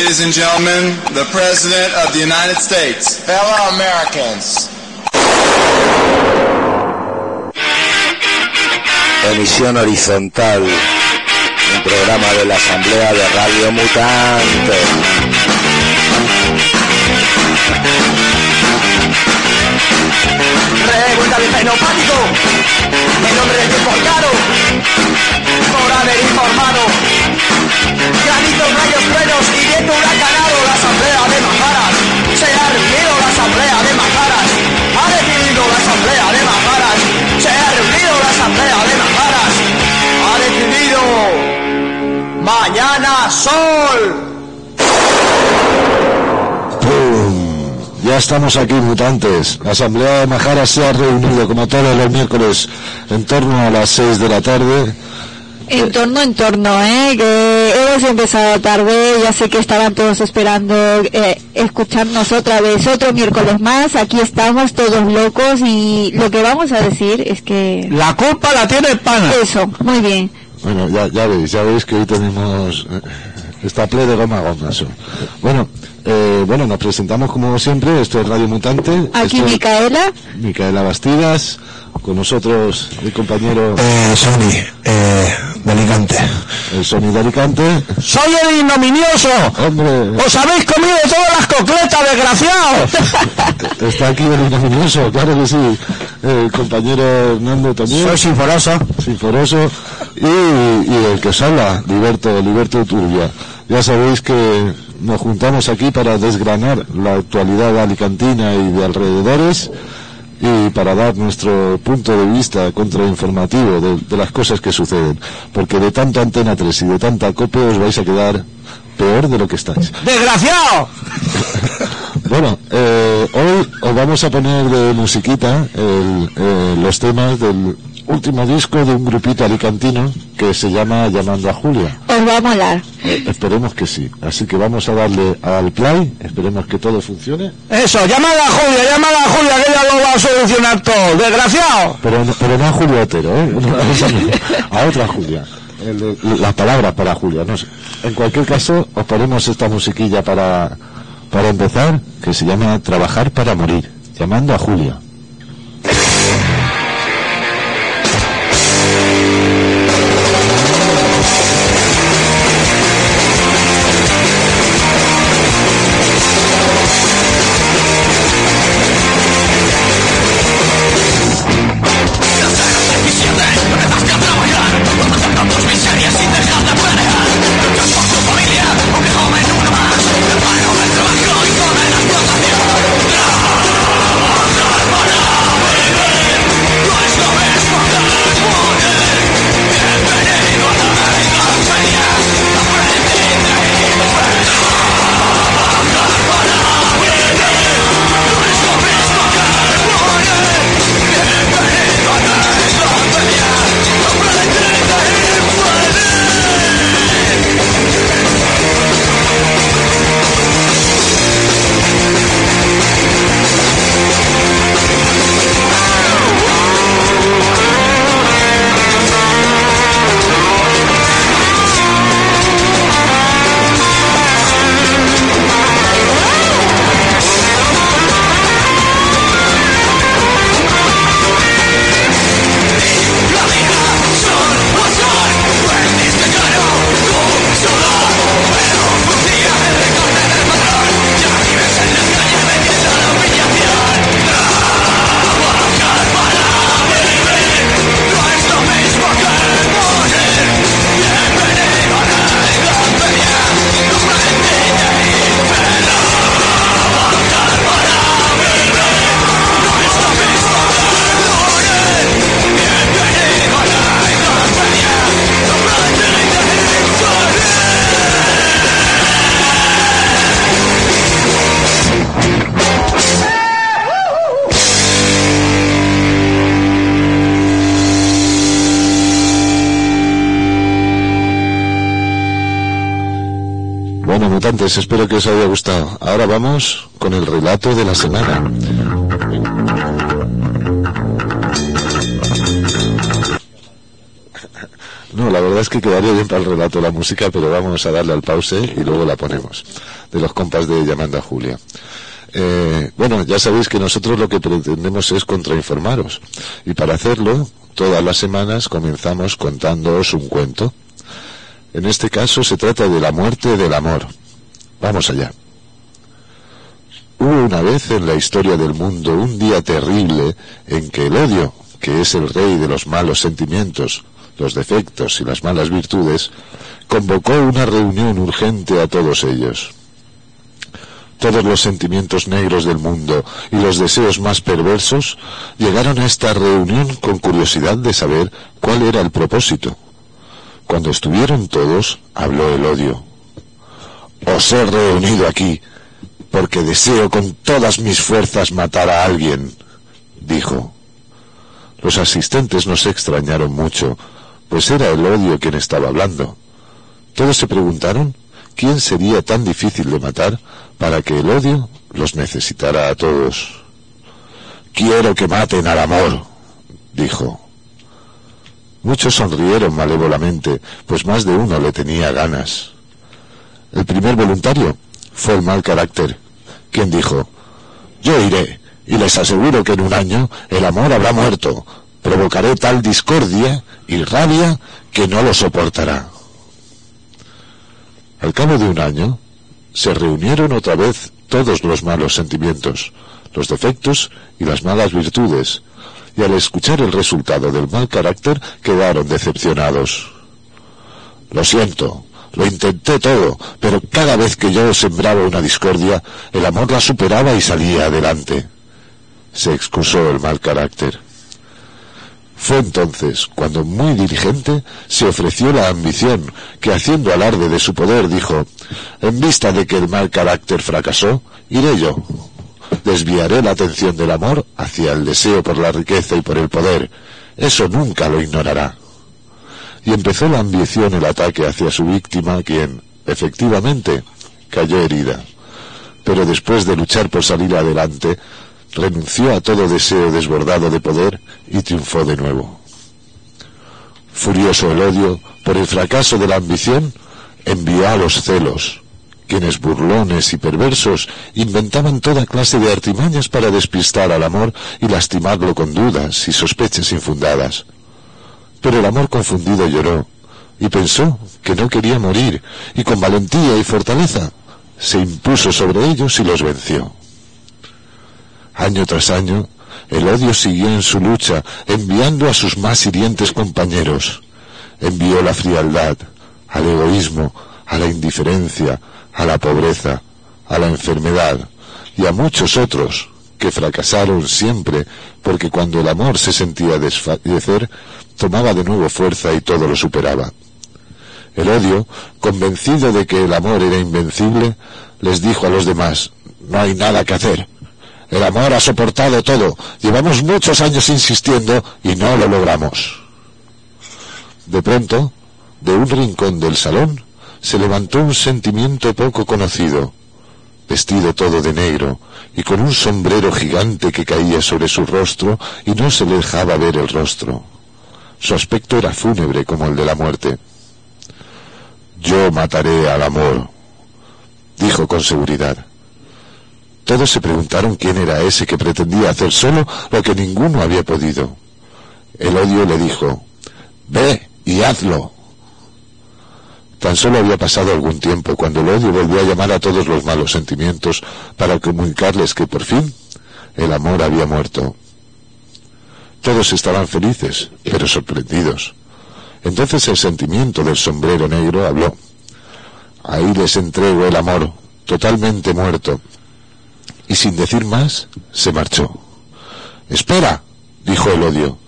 Ladies and gentlemen, the President of the United States. Fellow Americans. Emisión horizontal. Un programa de la Asamblea de Radio Mutante. Revuelta de fenopático. En nombre del tiempo caro. Por haber informado. Granitos, rayos, truenos y viento huracanado. La asamblea de Majaras. Se ha reunido la asamblea de Majaras. Ha decidido la asamblea de Majaras. Se ha reunido la asamblea de Majaras. Ha decidido. Mañana sol. Ya estamos aquí, mutantes. La Asamblea de Majara se ha reunido, como todos los miércoles, en torno a las 6 de la tarde. En torno, en torno, ¿eh? Que hemos empezado tarde, ya sé que estaban todos esperando eh, escucharnos otra vez, otro miércoles más, aquí estamos todos locos y lo que vamos a decir es que... La culpa la tiene el pana. Eso, muy bien. Bueno, ya, ya veis, ya veis que hoy tenemos eh, esta play de goma a goma. eso. Bueno, eh, bueno, nos presentamos como siempre, esto es Radio Mutante. Aquí esto Micaela, Micaela Bastidas, con nosotros el compañero Eh, Sony, eh, de Alicante. el Sony de Alicante. ¡Soy el ignominioso! Hombre, ¡Os habéis comido todas las cocletas, desgraciados! está aquí el ignominioso, claro que sí. El compañero Hernando también. Soy sinforoso. Sinforoso y, y el que os habla, Liberto, Liberto Turbia. Ya sabéis que nos juntamos aquí para desgranar la actualidad alicantina y de alrededores y para dar nuestro punto de vista contrainformativo de, de las cosas que suceden. Porque de tanta Antena 3 y de tanta COPE os vais a quedar peor de lo que estáis. ¡Desgraciado! Bueno, eh, hoy os vamos a poner de musiquita el- eh, los temas del último disco de un grupito alicantino que se llama Llamando a Julia. os va a molar. Eh, esperemos que sí. Así que vamos a darle al play, esperemos que todo funcione. Eso, llamada a Julia, llamada a Julia, que ella lo va a solucionar todo. ¡Desgraciado! Pero no, pero no a Julia Otero, ¿eh? No, a otra Julia. Las palabras para Julia, no sé. En cualquier caso, os ponemos esta musiquilla para, para empezar, que se llama Trabajar para Morir, llamando a Julia. Espero que os haya gustado. Ahora vamos con el relato de la semana. No, la verdad es que quedaría bien para el relato la música, pero vamos a darle al pause y luego la ponemos. De los compas de Llamando a Julia. Eh, bueno, ya sabéis que nosotros lo que pretendemos es contrainformaros. Y para hacerlo, todas las semanas comenzamos contándoos un cuento. En este caso se trata de la muerte del amor. Vamos allá. Hubo una vez en la historia del mundo un día terrible en que el odio, que es el rey de los malos sentimientos, los defectos y las malas virtudes, convocó una reunión urgente a todos ellos. Todos los sentimientos negros del mundo y los deseos más perversos llegaron a esta reunión con curiosidad de saber cuál era el propósito. Cuando estuvieron todos, habló el odio. Os he reunido aquí porque deseo con todas mis fuerzas matar a alguien, dijo. Los asistentes no se extrañaron mucho, pues era el odio quien estaba hablando. Todos se preguntaron quién sería tan difícil de matar para que el odio los necesitara a todos. Quiero que maten al amor, dijo. Muchos sonrieron malévolamente, pues más de uno le tenía ganas. El primer voluntario fue el mal carácter, quien dijo, yo iré, y les aseguro que en un año el amor habrá muerto, provocaré tal discordia y rabia que no lo soportará. Al cabo de un año, se reunieron otra vez todos los malos sentimientos, los defectos y las malas virtudes, y al escuchar el resultado del mal carácter quedaron decepcionados. Lo siento, lo intenté todo, pero cada vez que yo sembraba una discordia, el amor la superaba y salía adelante. Se excusó el mal carácter. Fue entonces cuando, muy dirigente, se ofreció la ambición, que haciendo alarde de su poder dijo, en vista de que el mal carácter fracasó, iré yo. Desviaré la atención del amor hacia el deseo por la riqueza y por el poder. Eso nunca lo ignorará y empezó la ambición el ataque hacia su víctima, quien, efectivamente, cayó herida. Pero después de luchar por salir adelante, renunció a todo deseo desbordado de poder y triunfó de nuevo. Furioso el odio por el fracaso de la ambición, envió a los celos, quienes burlones y perversos inventaban toda clase de artimañas para despistar al amor y lastimarlo con dudas y sospechas infundadas. Pero el amor confundido lloró y pensó que no quería morir y con valentía y fortaleza se impuso sobre ellos y los venció. Año tras año, el odio siguió en su lucha, enviando a sus más hirientes compañeros. Envió la frialdad, al egoísmo, a la indiferencia, a la pobreza, a la enfermedad y a muchos otros que fracasaron siempre porque cuando el amor se sentía desfallecer, tomaba de nuevo fuerza y todo lo superaba. El odio, convencido de que el amor era invencible, les dijo a los demás, no hay nada que hacer. El amor ha soportado todo. Llevamos muchos años insistiendo y no lo logramos. De pronto, de un rincón del salón, se levantó un sentimiento poco conocido, vestido todo de negro y con un sombrero gigante que caía sobre su rostro y no se le dejaba ver el rostro. Su aspecto era fúnebre como el de la muerte. Yo mataré al amor, dijo con seguridad. Todos se preguntaron quién era ese que pretendía hacer solo lo que ninguno había podido. El odio le dijo, Ve y hazlo. Tan solo había pasado algún tiempo cuando el odio volvió a llamar a todos los malos sentimientos para comunicarles que por fin el amor había muerto. Todos estaban felices, pero sorprendidos. Entonces el sentimiento del sombrero negro habló. Ahí les entrego el amor, totalmente muerto. Y sin decir más, se marchó. Espera, dijo el odio.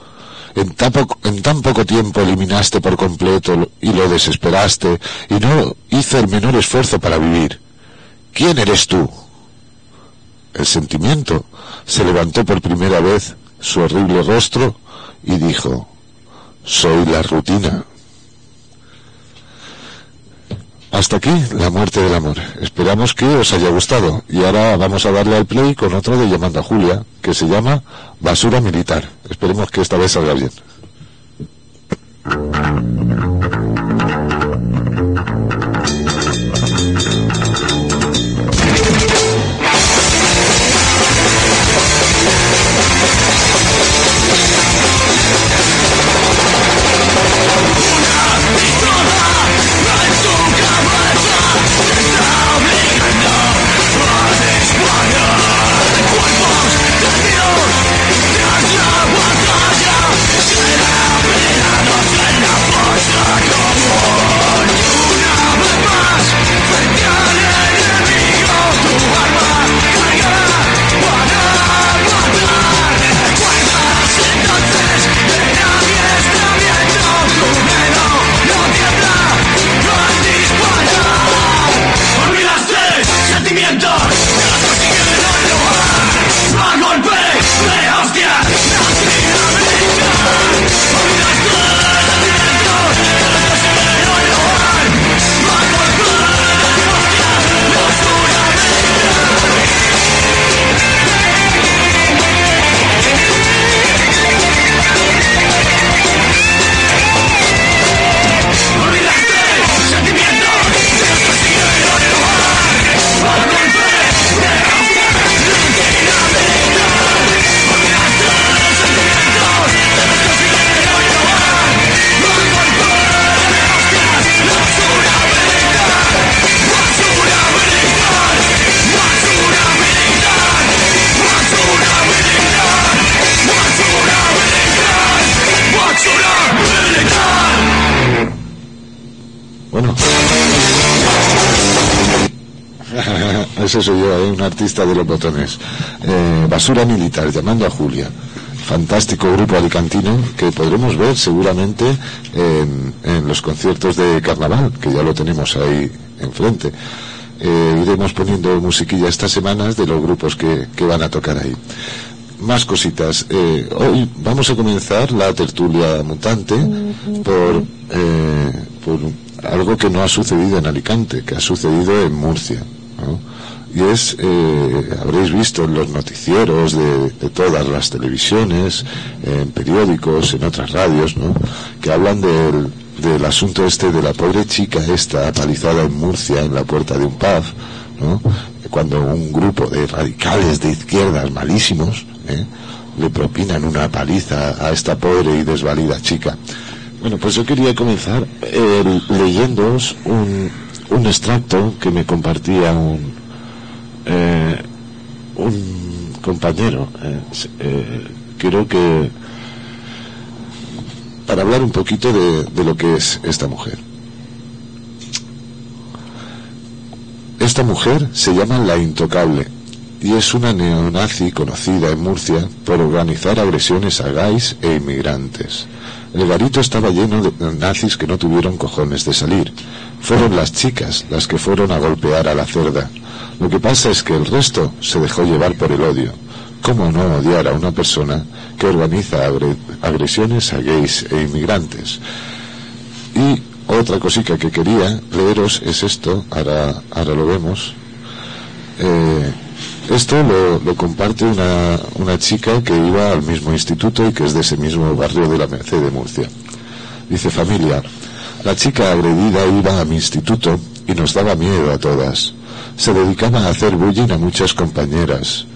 En tan, poco, en tan poco tiempo eliminaste por completo y lo desesperaste y no hizo el menor esfuerzo para vivir. ¿Quién eres tú? El sentimiento se levantó por primera vez su horrible rostro y dijo, soy la rutina. Hasta aquí la muerte del amor. Esperamos que os haya gustado. Y ahora vamos a darle al play con otro de Llamando a Julia, que se llama Basura Militar. Esperemos que esta vez salga bien. Ese soy ¿eh? un artista de los botones. Eh, Basura Militar, llamando a Julia. Fantástico grupo alicantino que podremos ver seguramente en, los conciertos de carnaval, que ya lo tenemos ahí enfrente. Eh, iremos poniendo musiquilla estas semanas de los grupos que, van a tocar ahí. Más cositas. Hoy vamos a comenzar la tertulia mutante por, por algo que no ha sucedido en Alicante, que ha sucedido en Murcia. ¿no? Y es, eh, habréis visto en los noticieros de, de todas las televisiones, en periódicos, en otras radios, ¿no? que hablan del, del asunto este de la pobre chica esta palizada en Murcia en la puerta de un pub, ¿no? cuando un grupo de radicales de izquierdas malísimos ¿eh? le propinan una paliza a esta pobre y desvalida chica. Bueno, pues yo quería comenzar eh, leyéndoos un, un extracto que me compartía un, eh, un compañero. eh, eh, creo que para hablar un poquito de, de lo que es esta mujer. Esta mujer se llama La Intocable y es una neonazi conocida en Murcia por organizar agresiones a gays e inmigrantes. El garito estaba lleno de nazis que no tuvieron cojones de salir. Fueron las chicas las que fueron a golpear a la cerda. Lo que pasa es que el resto se dejó llevar por el odio. ¿Cómo no odiar a una persona que organiza agre- agresiones a gays e inmigrantes? Y otra cosita que quería leeros es esto, ahora, lo vemos. Eh, esto lo, comparte una chica que iba al mismo instituto y que es de ese mismo barrio de la Merced de Murcia. Dice familia, la chica agredida iba a mi instituto y nos daba miedo a todas. Se dedicaba a hacer bullying a muchas compañeras.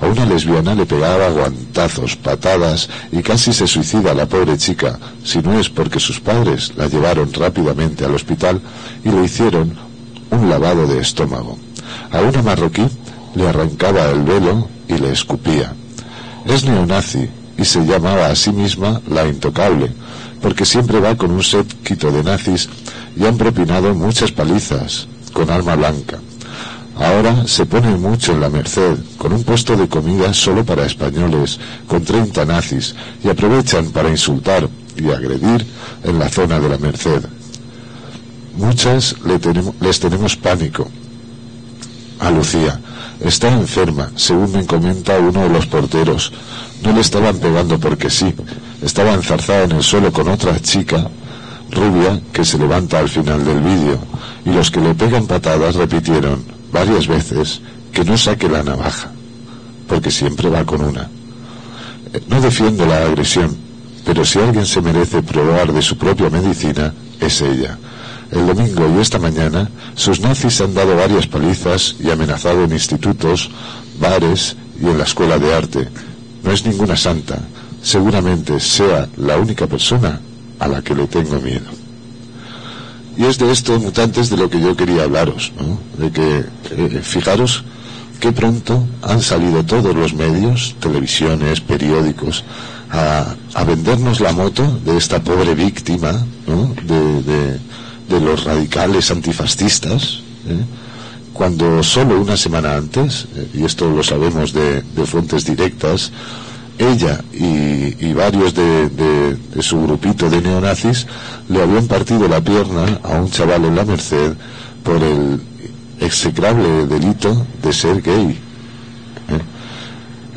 A una lesbiana le pegaba guantazos, patadas y casi se suicida la pobre chica, si no es porque sus padres la llevaron rápidamente al hospital y le hicieron un lavado de estómago. A una marroquí le arrancaba el velo y le escupía. Es neonazi y se llamaba a sí misma la intocable, porque siempre va con un séquito de nazis y han propinado muchas palizas con arma blanca. Ahora se pone mucho en la Merced, con un puesto de comida solo para españoles, con 30 nazis, y aprovechan para insultar y agredir en la zona de la Merced. Muchas les tenemos pánico. A Lucía, está enferma, según me comenta uno de los porteros. No le estaban pegando porque sí, estaba enzarzada en el suelo con otra chica rubia que se levanta al final del vídeo, y los que le pegan patadas repitieron varias veces que no saque la navaja, porque siempre va con una. Eh, No defiendo la agresión, pero si alguien se merece probar de su propia medicina, es ella. El domingo y esta mañana, sus nazis han dado varias palizas y amenazado en institutos, bares y en la escuela de arte. No es ninguna santa, seguramente sea la única persona a la que le tengo miedo. Y es de esto, mutantes, de lo que yo quería hablaros, ¿no? De que, eh, fijaros, que pronto han salido todos los medios, televisiones, periódicos, a, a vendernos la moto de esta pobre víctima, ¿no? De, de- de los radicales antifascistas, ¿eh? cuando solo una semana antes, eh, y esto lo sabemos de, de fuentes directas, ella y, varios de su grupito de neonazis le habían partido la pierna a un chaval en la Merced por el execrable delito de ser gay. ¿eh?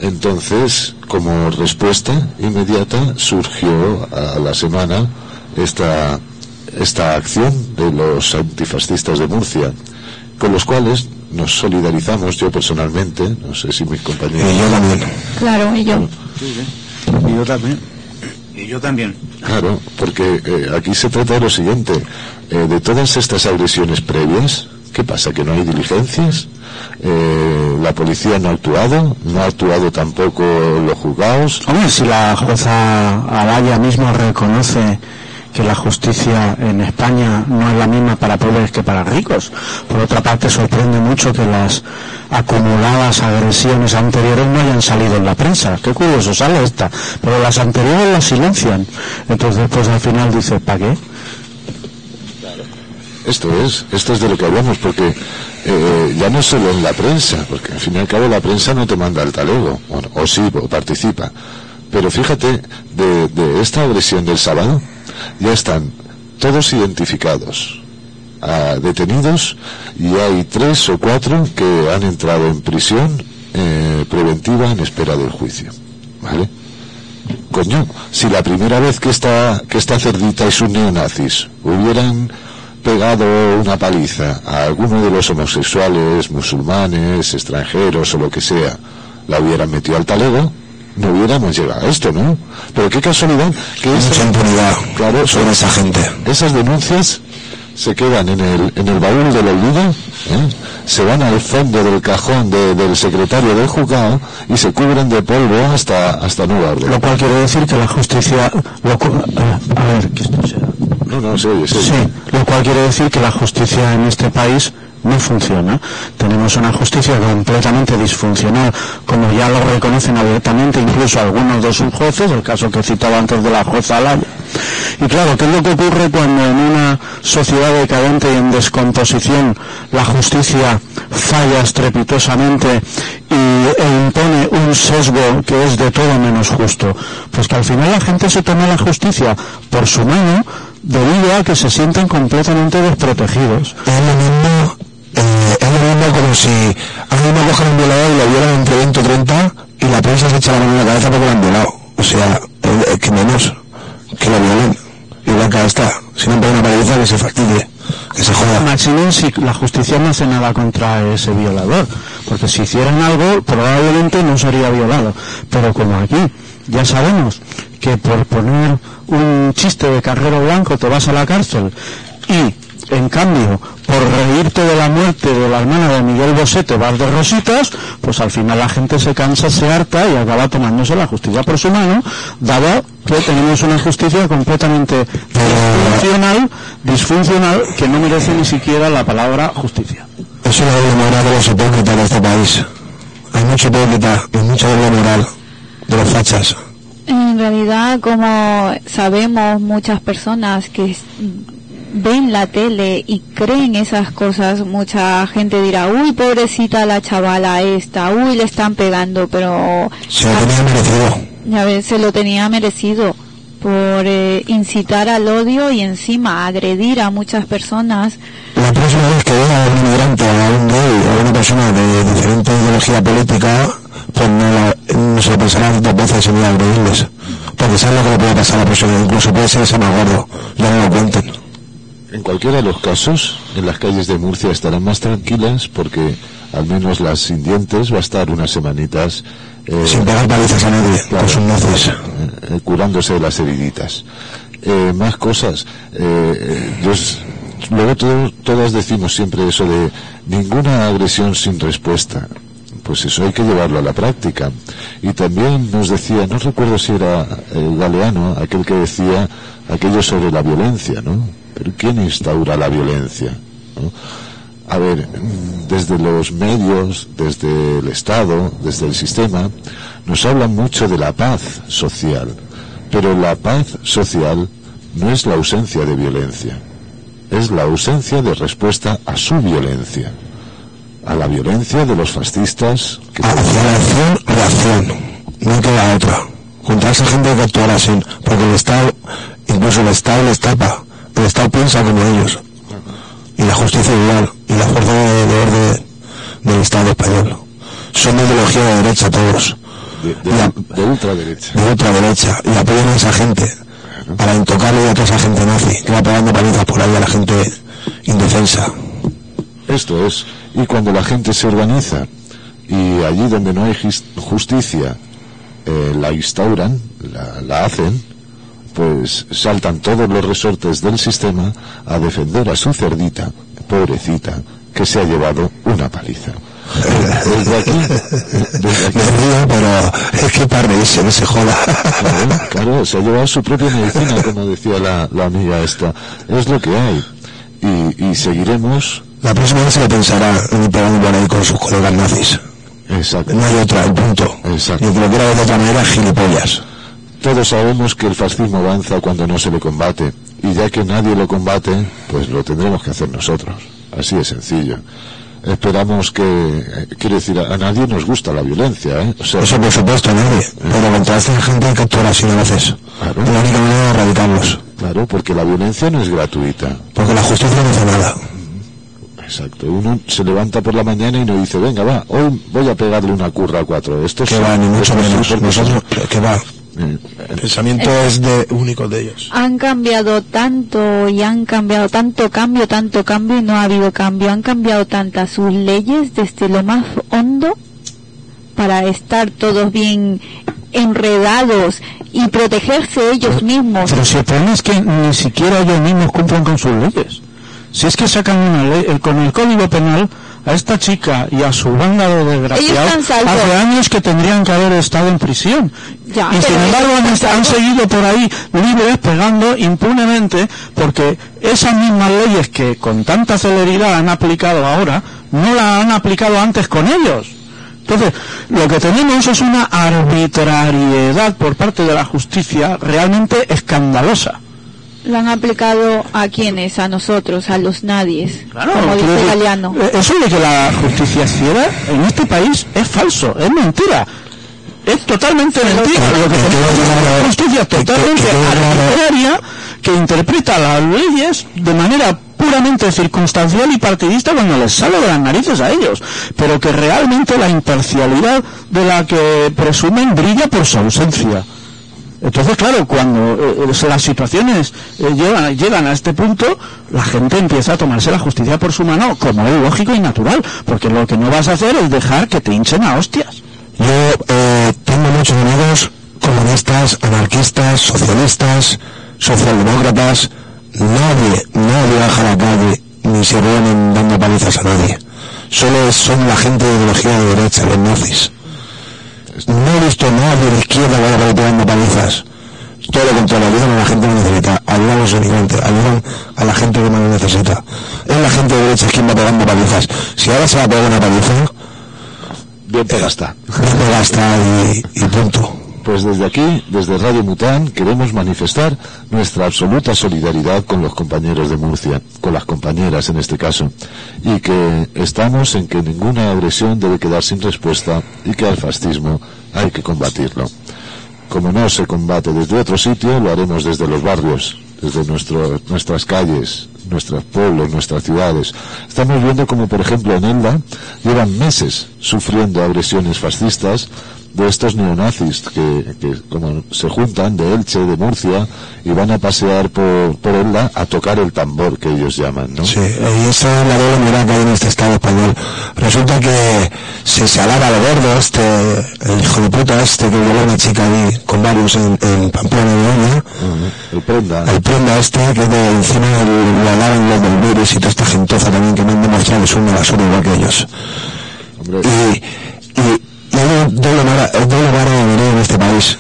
Entonces, como respuesta inmediata, surgió a la semana esta, esta acción de los antifascistas de Murcia, con los cuales nos solidarizamos yo personalmente, no sé si mis compañeros. Y yo también. Claro, y yo. Y yo también. Y yo también. Claro, porque eh, aquí se trata de lo siguiente, eh, de todas estas agresiones previas, ¿qué pasa? ¿Que no hay diligencias? Eh, ¿La policía no ha actuado? ¿No ha actuado tampoco los juzgados? Hombre, si la jueza Alaya mismo reconoce que la justicia en España no es la misma para pobres que para ricos. Por otra parte, sorprende mucho que las acumuladas agresiones anteriores no hayan salido en la prensa. Qué curioso sale esta. Pero las anteriores las silencian. Entonces, pues al final dice, ¿para qué? Esto es, esto es de lo que hablamos, porque eh, ya no solo en la prensa, porque al fin y al cabo la prensa no te manda el talego, o sí, o participa. Pero fíjate, de, de esta agresión del sábado, ya están todos identificados, ah, detenidos, y hay tres o cuatro que han entrado en prisión eh, preventiva en espera del juicio. ¿Vale? Coño, si la primera vez que esta, que esta cerdita y sus neonazis hubieran pegado una paliza a alguno de los homosexuales, musulmanes, extranjeros o lo que sea, la hubieran metido al talego, no hubiéramos llegado a esto, ¿no? Pero qué casualidad que Mucha esa- impunidad claro, sobre esa gente. esas denuncias se quedan en el, en el baúl del olvido, ¿eh? se van al fondo del cajón de- del secretario del juzgado y se cubren de polvo hasta, hasta nueva orden. Lo cual quiere decir que la justicia... Lo, eh, a ver, que esto sea... No, no, se oye, se oye. Sí, lo cual quiere decir que la justicia en este país no funciona. Tenemos una justicia completamente disfuncional, como ya lo reconocen abiertamente incluso algunos de sus jueces, el caso que citaba antes de la jueza Alaya. Y claro, ¿qué es lo que ocurre cuando en una sociedad decadente y en descomposición la justicia falla estrepitosamente y, e impone un sesgo que es de todo menos justo? Pues que al final la gente se toma la justicia por su mano debido a que se sienten completamente desprotegidos. Es lo mismo, eh, es lo mismo como si a mí me cogen un violador y lo violan entre 20 o 30 y la prensa se echa la mano en la cabeza porque lo han violado. O sea, eh, que menos que lo violen. Y blanca está. Si no pone una paliza que se fastidie, que se joda. Maximum si la justicia no hace nada contra ese violador, porque si hicieran algo probablemente no sería violado. Pero como aquí ya sabemos que por poner un chiste de carrero blanco te vas a la cárcel y en cambio por reírte de la muerte de la hermana de Miguel Bosé te vas de rositas, pues al final la gente se cansa, se harta y acaba tomándose la justicia por su mano, dado que tenemos una justicia completamente disfuncional, disfuncional que no merece ni siquiera la palabra justicia. Es la doble moral de los hipócritas de este país. Hay mucho hipócrita y mucha doble moral de los fachas. En realidad, como sabemos muchas personas que ven la tele y creen esas cosas, mucha gente dirá, uy, pobrecita la chavala esta, uy, le están pegando, pero Se lo tenía merecido. ya ves, se lo tenía merecido por eh, incitar al odio y encima agredir a muchas personas. La próxima vez que vea a un inmigrante, a un gay, a una persona de diferente ideología política, pues no, la- no se lo pensará dos veces en ir a agredirles. Porque saben lo que le puede pasar a la persona, incluso puede ser ese más gordo. Ya no lo cuenten. En cualquiera de los casos, en las calles de Murcia estarán más tranquilas porque al menos las sin dientes va a estar unas semanitas eh, Sin pegar palizas a nadie, claro, con sus nazis. eh, eh, curándose de las heriditas. Eh, más cosas. Yo luego todas decimos siempre eso de ninguna agresión sin respuesta. Pues eso hay que llevarlo a la práctica. Y también nos decía, no recuerdo si era eh, Galeano, aquel que decía aquello sobre la violencia, ¿no? Pero ¿quién instaura la violencia? A ver, desde los medios, desde el Estado, desde el sistema, nos hablan mucho de la paz social, pero la paz social no es la ausencia de violencia, es la ausencia de respuesta a su violencia, a la violencia de los fascistas que acción, reacción. No queda otra. Contra esa gente que actuar así. Porque el Estado, incluso el Estado les tapa. El Estado piensa como ellos. Y la justicia igual. Y la fuerza de, de orden del Estado español. Son de ideología de derecha todos. de, de- de ultraderecha. De ultraderecha. Y apoyan a esa gente. Para intocarle a toda esa gente nazi. Que va pegando palizas por ahí a la gente indefensa. Esto es, y cuando la gente se organiza y allí donde no hay jus- justicia eh, la instauran, la, la hacen, pues saltan todos los resortes del sistema a defender a su cerdita, pobrecita, que se ha llevado una paliza. Desde aquí, desde aquí, Me río, pero es que para reírse, no se joda. claro, claro, se ha llevado su propia medicina, como decía la, la amiga esta. Es lo que hay. Y, y seguiremos, La próxima vez se lo pensará en ir pegando por ahí con sus colegas nazis. exacto. No hay otra, el punto. Exacto. Y el que ver de otra manera, gilipollas. Todos sabemos que el fascismo avanza cuando no se le combate, y ya que nadie lo combate, pues lo tendremos que hacer nosotros. Así de sencillo. esperamos que, eh, quiero decir, a, a nadie nos gusta la violencia, ¿eh? O sea, Eso por supuesto, nadie. Pero contra esta gente hay que actuar así a veces. Claro. La única manera de erradicarlos. claro, porque la violencia no es gratuita. Porque la justicia no hace nada. Exacto. Uno se levanta por la mañana y no dice, venga, va, hoy voy a pegarle una curra a cuatro. Esto Que va, ni mucho menos. Nosotros, que va. Eh, El pensamiento es de único de ellos. Han cambiado tanto y han cambiado tanto cambio, tanto cambio y no ha habido cambio. Han cambiado tantas sus leyes desde lo más hondo para estar todos bien enredados y protegerse ellos mismos. Pero si el problema es que ni siquiera ellos mismos cumplen con sus leyes. Si es que sacan una ley, eh, con el Código Penal, a esta chica y a su banda de desgraciados, hace años que tendrían que haber estado en prisión. Ya, y sin embargo han, han seguido por ahí libres, pegando impunemente, porque esas mismas leyes que con tanta celeridad han aplicado ahora, no las han aplicado antes con ellos. Entonces, lo que tenemos es una arbitrariedad por parte de la justicia realmente escandalosa. Lo han aplicado a quienes, a nosotros, a los nadies, como dice decir, Galeano. eh, Eso de que la justicia ciega en este país es falso, es mentira. Es totalmente mentira. Lo que tenemos es una justicia totalmente arbitraria que interpreta las leyes de manera puramente circunstancial y partidista cuando les sale de las narices a ellos, pero que realmente la imparcialidad de la que presumen brilla por su ausencia. Entonces, claro, cuando eh, eh, las situaciones eh, llegan, a este punto, la gente empieza a tomarse la justicia por su mano, como es lógico y natural, porque lo que no vas a hacer es dejar que te hinchen a hostias. Yo eh, tengo muchos amigos comunistas, anarquistas, socialistas, socialdemócratas. Nadie, nadie baja la calle ni se reúnen dando palizas a nadie. Solo son la gente de ideología de derecha, los nazis. No he visto a nadie de izquierda que vaya pegando palizas. Todo lo contrario, ayudan a la gente que necesita, ayudan a los ayudan a la gente que más lo necesita. Es la gente de derecha quien va pegando palizas. Si ahora se va a pegar una paliza, bien pega está. no me gasta y, y punto. Pues desde aquí, desde Radio Mután, queremos manifestar nuestra absoluta solidaridad con los compañeros de Murcia, con las compañeras en este caso, y que estamos en que ninguna agresión debe quedar sin respuesta y que al fascismo hay que combatirlo. Como no se combate desde otro sitio, lo haremos desde los barrios, desde nuestras calles, nuestros pueblos, nuestras ciudades. Estamos viendo como, por ejemplo, en Elda llevan meses sufriendo agresiones fascistas de estos neonazis que, que como se juntan de Elche, de Murcia, y van a pasear por, por Elda a tocar el tambor que ellos llaman, ¿no? Sí, y esa es la doble moral que hay en este Estado español. Resulta que se, se alaba al gordo este, el hijo de puta este que violó a una chica ahí con varios en, en Pamplona de Oña, Ujú. El prenda. el prenda este que de encima lo alaban los del virus y toda esta gentoza también que me han demostrado que son una basura igual que ellos. Hombre, Y, y, y un doble vara, doble vara de venir en este país.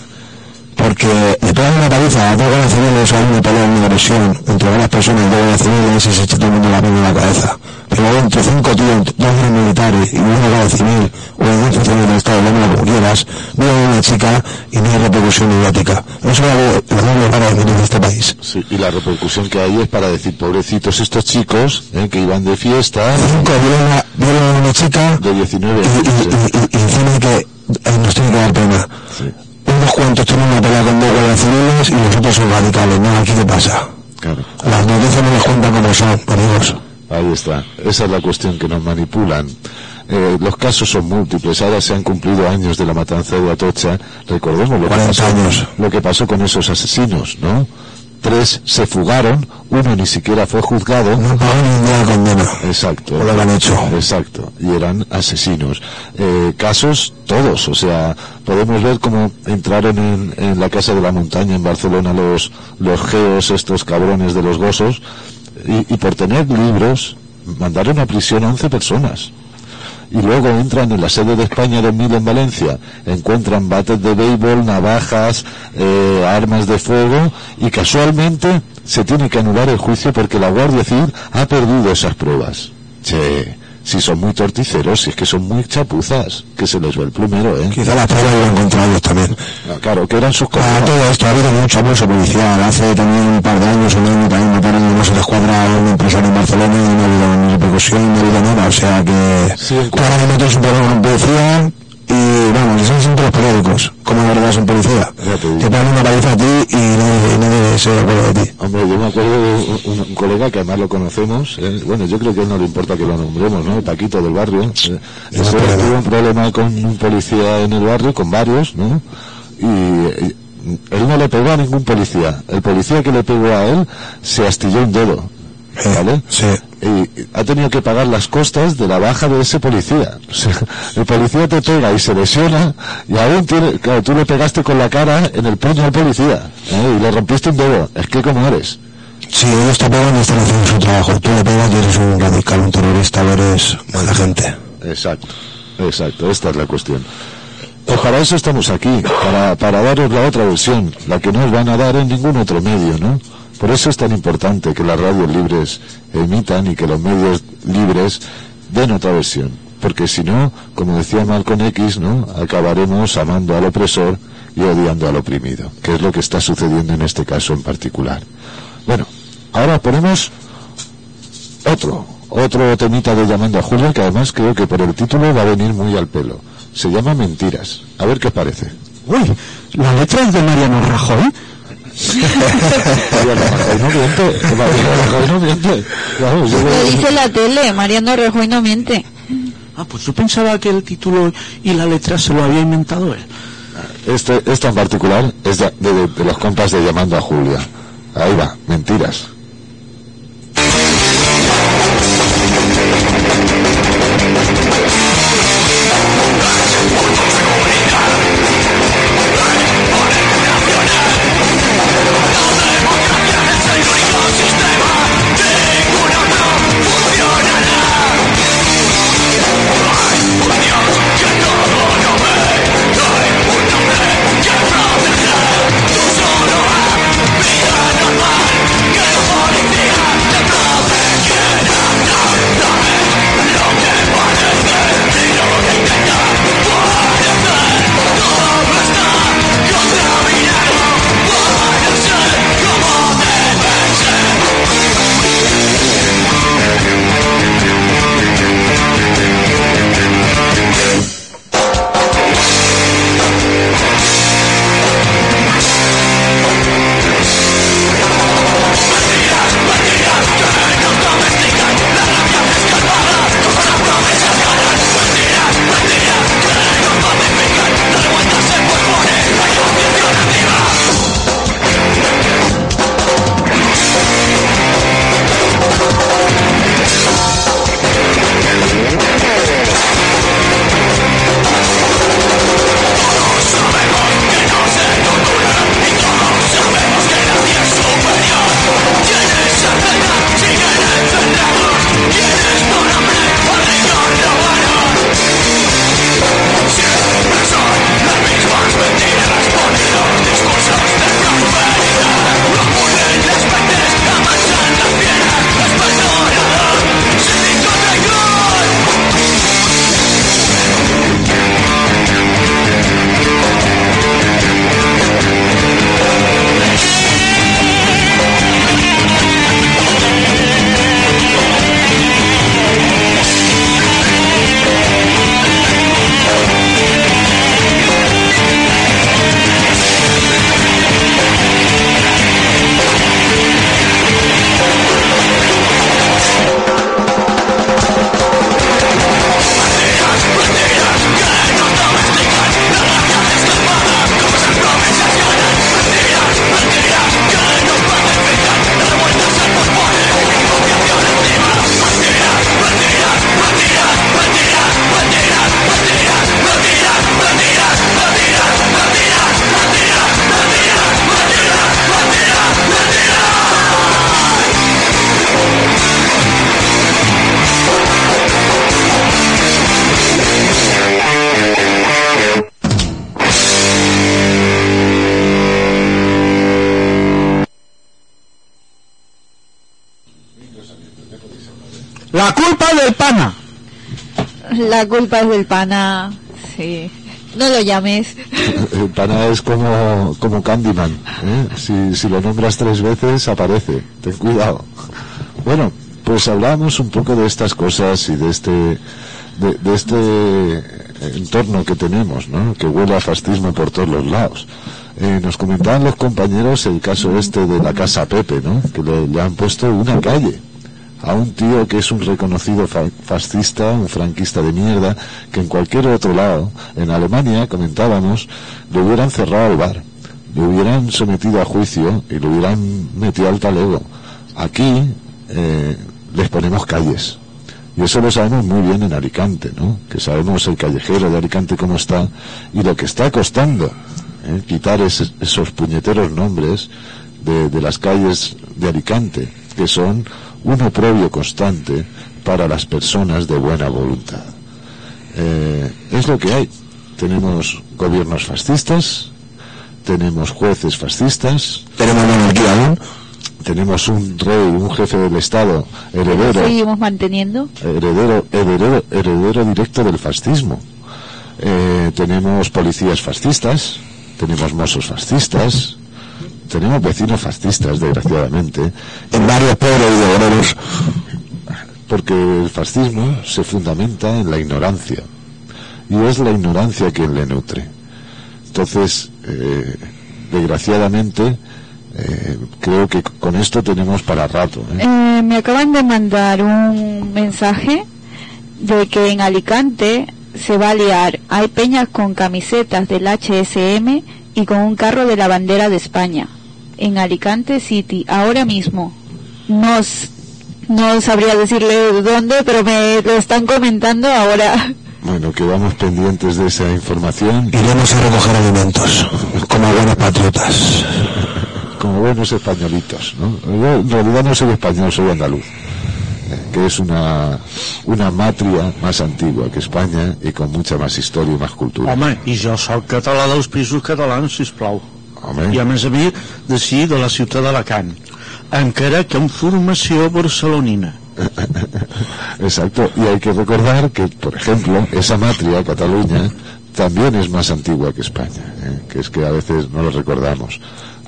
Porque le pegan una paliza a dos guardias civiles o hay una pelea, una agresión entre varias personas, dos guardias civiles y se echa todo el mundo la mano en la cabeza. Pero luego entre cinco tíos, dos militares y una guardia civil o dos funcionarios del Estado, llámalo como quieras, a una chica y no hay repercusión mediática. Eso es la, la doble vara de este país. sí, y la repercusión que hay es para decir, pobrecitos estos chicos, ¿eh? que iban de fiesta, Cinco violan a, una chica de 19 y, y, años. ¿eh? y, y, y encima que eh, nos tiene que dar pena. Sí, Unos cuantos tienen una pelea con dos guardias civiles y los otros son radicales, ¿no? ¿Aquí qué pasa? claro. Las noticias no les cuentan como son, amigos. Ahí está. Esa es la cuestión que nos manipulan. Eh, los casos son múltiples. Ahora se han cumplido años de la matanza de Atocha. Recordemos lo que, 40 pasó, años. lo que pasó con esos asesinos, ¿no? Tres se fugaron, uno ni siquiera fue juzgado. No pagan ni un día de condena. Exacto. Por lo han hecho. Exacto. Y eran asesinos. Eh, casos todos. O sea, podemos ver cómo entraron en, en la Casa de la Montaña en Barcelona los, los geos, estos cabrones de los gozos, y, y por tener libros mandaron a prisión a 11 personas. Y luego entran en la sede de España 2000 en Valencia, encuentran bates de béisbol, navajas, eh, armas de fuego y casualmente se tiene que anular el juicio porque la Guardia Civil ha perdido esas pruebas. Che, si son muy torticeros, si es que son muy chapuzas, que se les ve el plumero, ¿eh? Quizá las pruebas lo han encontrado ellos también. Ah, Claro, que eran sus colegas. todo esto ha habido mucho abuso policial. Hace también un par de años, un año también mataron a no se les cuadra a un empresario en Barcelona y no ha habido ni repercusión, no ha habido nada. O sea que Sí, me metes un problema con policía y vamos, eso siempre los periódicos. ¿Cómo abordas un policía? Te ponen una paliza a ti y nadie, nadie se acuerda de ti. Hombre, yo me acuerdo de un, un colega que además lo conocemos, eh, bueno, yo creo que a él no le importa que lo nombremos, ¿no? Paquito del barrio. Eh, problema. tuvo un problema con un policía en el barrio, con varios, ¿no? Y, eh, él no le pegó a ningún policía. El policía que le pegó a él se astilló un dedo, ¿vale? Sí. y ha tenido que pagar las costas de la baja de ese policía. El policía te pega y se lesiona y aún tiene, claro, tú le pegaste con la cara en el puño al policía ¿eh? y le rompiste un dedo. Es que como eres. Si ellos te pegan y están haciendo su trabajo, tú le pegas y eres un radical, un terrorista, eres mala gente. Exacto, exacto, esta es la cuestión. Pues para eso estamos aquí, para, para daros la otra versión, la que no os van a dar en ningún otro medio, ¿no? Por eso es tan importante que las radios libres emitan y que los medios libres den otra versión. Porque si no, como decía Malcolm X, ¿no? Acabaremos amando al opresor y odiando al oprimido, que es lo que está sucediendo en este caso en particular. Bueno, ahora ponemos otro, otro temita de Llamando a Julia, que además creo que por el título va a venir muy al pelo. Se llama Mentiras. A ver qué parece. Uy, la letra es de Mariano Rajoy. Lo dice la tele, Mariano Rajoy no miente. Ah, pues yo pensaba que el título y la letra se lo había inventado él. este, esta en particular es de, de- de los compas de Llamando a Julia. Ahí va, Mentiras. La culpa es del pana. Sí. No lo llames. El pana es como, como Candyman. ¿eh? Si, si lo nombras tres veces, aparece. Ten cuidado. Bueno, pues hablamos un poco de estas cosas y de este, de, de este entorno que tenemos, ¿no? Que huele a fascismo por todos los lados. Eh, nos comentaban los compañeros el caso este de la Casa Pepe, ¿no? Que le han puesto una calle a un tío que es un reconocido fa- fascista, un franquista de mierda, que en cualquier otro lado, en Alemania, comentábamos, le hubieran cerrado el bar, le hubieran sometido a juicio y le hubieran metido al talego. Aquí eh, les ponemos calles. Y eso lo sabemos muy bien en Alicante, ¿no? Que sabemos el callejero de Alicante cómo está y lo que está costando ¿eh? quitar ese- esos puñeteros nombres de, de las calles de Alicante, que son un oprobio constante para las personas de buena voluntad. Eh, es lo que hay. Tenemos gobiernos fascistas, tenemos jueces fascistas, Tenemos monarquía aún. tenemos un rey, un jefe del Estado, heredero, Seguimos manteniendo. heredero, heredero, heredero directo del fascismo. Eh, tenemos policías fascistas, tenemos mozos fascistas, tenemos vecinos fascistas, desgraciadamente, En varios pueblos y de obreros. porque el fascismo se fundamenta en la ignorancia y es la ignorancia quien le nutre. Entonces, eh, desgraciadamente, eh, creo que con esto tenemos para rato. ¿eh? Eh, me acaban de mandar un mensaje de que en Alicante se va a liar. Hay peñas con camisetas del HSM y con un carro de la bandera de España. En Alicante City, ahora mismo. No, s- no sabría decirle dónde, pero me lo están comentando ahora. Bueno, quedamos pendientes de esa información. Iremos a recoger alimentos, como buenos patriotas. como buenos españolitos, ¿no? Yo en realidad no soy español, soy andaluz, eh, que es una, una matria más antigua que España y con mucha más historia y más cultura. Home, i jo sóc català dels pisos catalans, sisplau. Home, I a més a mi, d'ací, de la ciutat d'Alacant. Encara que amb formació barcelonina. exacto. Y hay que recordar que, por ejemplo, esa matria, Cataluña, también es más antigua que España, ¿eh? que es que a veces no lo recordamos.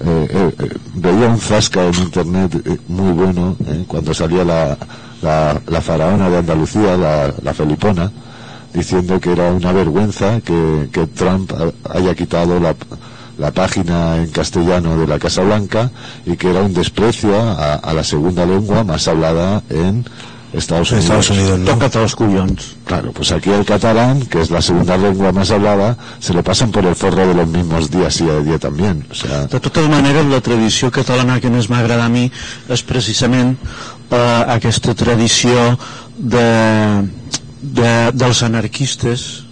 Eh, eh, veía un zasca en internet muy bueno cuando salía la, la, faraona de Andalucía, la, la Felipona, diciendo que era una vergüenza que, que Trump ha- haya quitado la, la página en castellano de la Casa Blanca y que era un desprecio a, a la segunda lengua más hablada en Estados En Unidos. Estados Unidos, ¿no? Toca't els collons. Claro, pues aquí el catalán, que es la segunda lengua más hablada, se lo pasan por el forro de los mismos días y a día también. O sea, De totes maneres, la tradició catalana que més m'agrada a mi és precisament eh, aquesta tradició de, de, dels anarquistes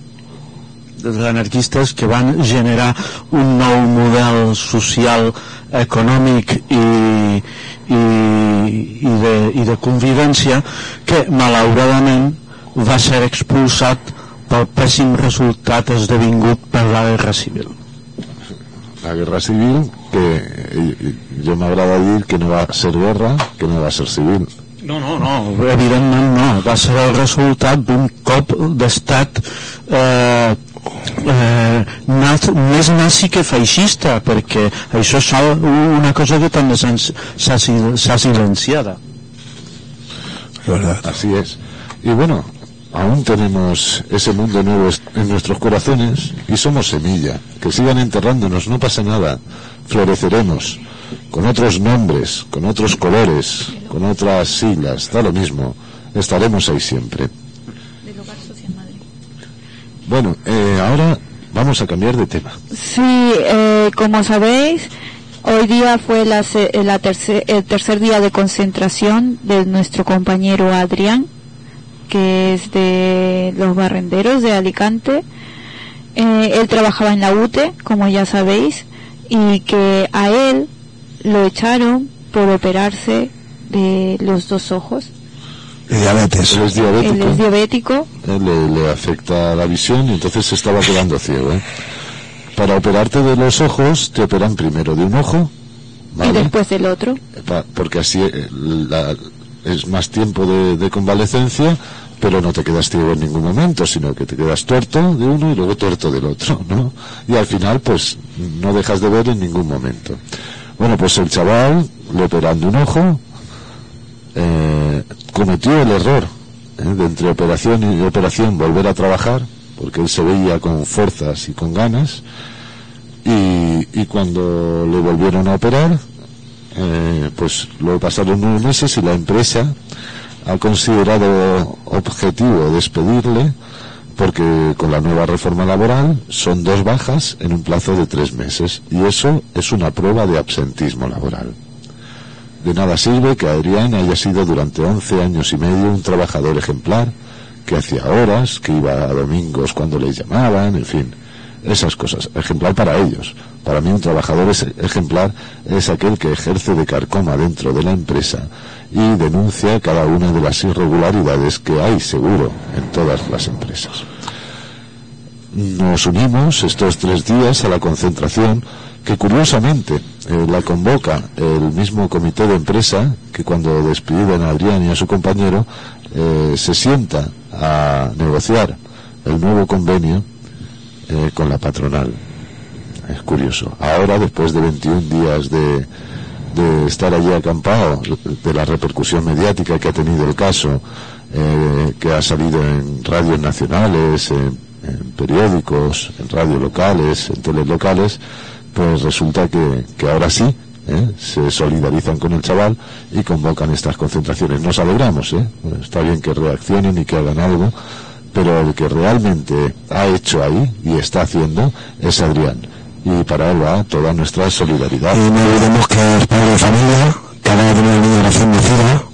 dels anarquistes que van generar un nou model social, econòmic i, i, i, de, i de convivència que malauradament va ser expulsat pel pèssim resultat esdevingut per la guerra civil. la guerra civil, que eh, yo me agrada decir que no va ser guerra, que no va ser civil. No, no, no, evidentment no. Va ser el resultat d'un cop d'estat eh, eh, naz, més nazi que feixista, perquè això és una cosa que també s'ha s'ha sil- s'ha silenciada. Así es. Y bueno, aún tenemos ese mundo nuevo en nuestros corazones y somos semilla. Que sigan enterrándonos, no pasa nada. Floreceremos con otros nombres, con otros colores, con otras siglas, da lo mismo. Estaremos ahí siempre. Bueno, eh, ahora vamos a cambiar de tema. Sí, eh, como sabéis, hoy día fue la, eh, la el tercer día de concentración de nuestro compañero Adrián, que es de los barrenderos de Alicante. Eh, él trabajaba en la UTE, como ya sabéis, y que a él lo echaron por operarse de los dos ojos. Y diabetes. Él es Él diabético, es diabético eh, le, le afecta la visión y entonces se estaba quedando ciego. ¿eh? Para operarte de los ojos, te operan primero de un ojo, y ¿vale? después del otro. Porque así eh, la- es más tiempo de, de convalecencia pero no te quedas ciego en ningún momento, sino que te quedas tuerto de uno y luego tuerto del otro, ¿no? Y al final, pues, no dejas de ver en ningún momento. Bueno, pues el chaval, le operando un ojo, eh, cometió el error ¿eh? de entre operación y operación volver a trabajar, porque él se veía con fuerzas y con ganas, y, cuando le volvieron a operar, eh, pues lo pasaron unos meses y la empresa ha considerado objetivo despedirle porque con la nueva reforma laboral son dos bajas en un plazo de tres meses y eso es una prueba de absentismo laboral. De nada sirve que Adrián haya sido durante 11 años y medio un trabajador ejemplar, que hacía horas, que iba a domingos cuando les llamaban, en fin, esas cosas. Ejemplar para ellos. Para mí un trabajador es- ejemplar es aquel que ejerce de carcoma dentro de la empresa y denuncia cada una de las irregularidades que hay seguro en todas las empresas. Nos unimos estos tres días a la concentración que curiosamente eh, la convoca el mismo comité de empresa que cuando despiden a Adrián y a su compañero eh, se sienta a negociar el nuevo convenio eh, con la patronal. Es curioso. Ahora, después de 21 días de, de estar allí acampado, de la repercusión mediática que ha tenido el caso, eh, que ha salido en radios nacionales, en, periódicos, en radios locales, en teles locales, pues resulta que, que ahora sí ¿eh? se solidarizan con el chaval y convocan estas concentraciones. Nos alegramos, ¿eh? Está bien que reaccionen y que hagan algo, pero el que realmente ha hecho ahí y está haciendo es Adrián. Y para él va toda nuestra solidaridad. Y no olvidemos que es padre de familia, que acaba de tener un niño recién nacido,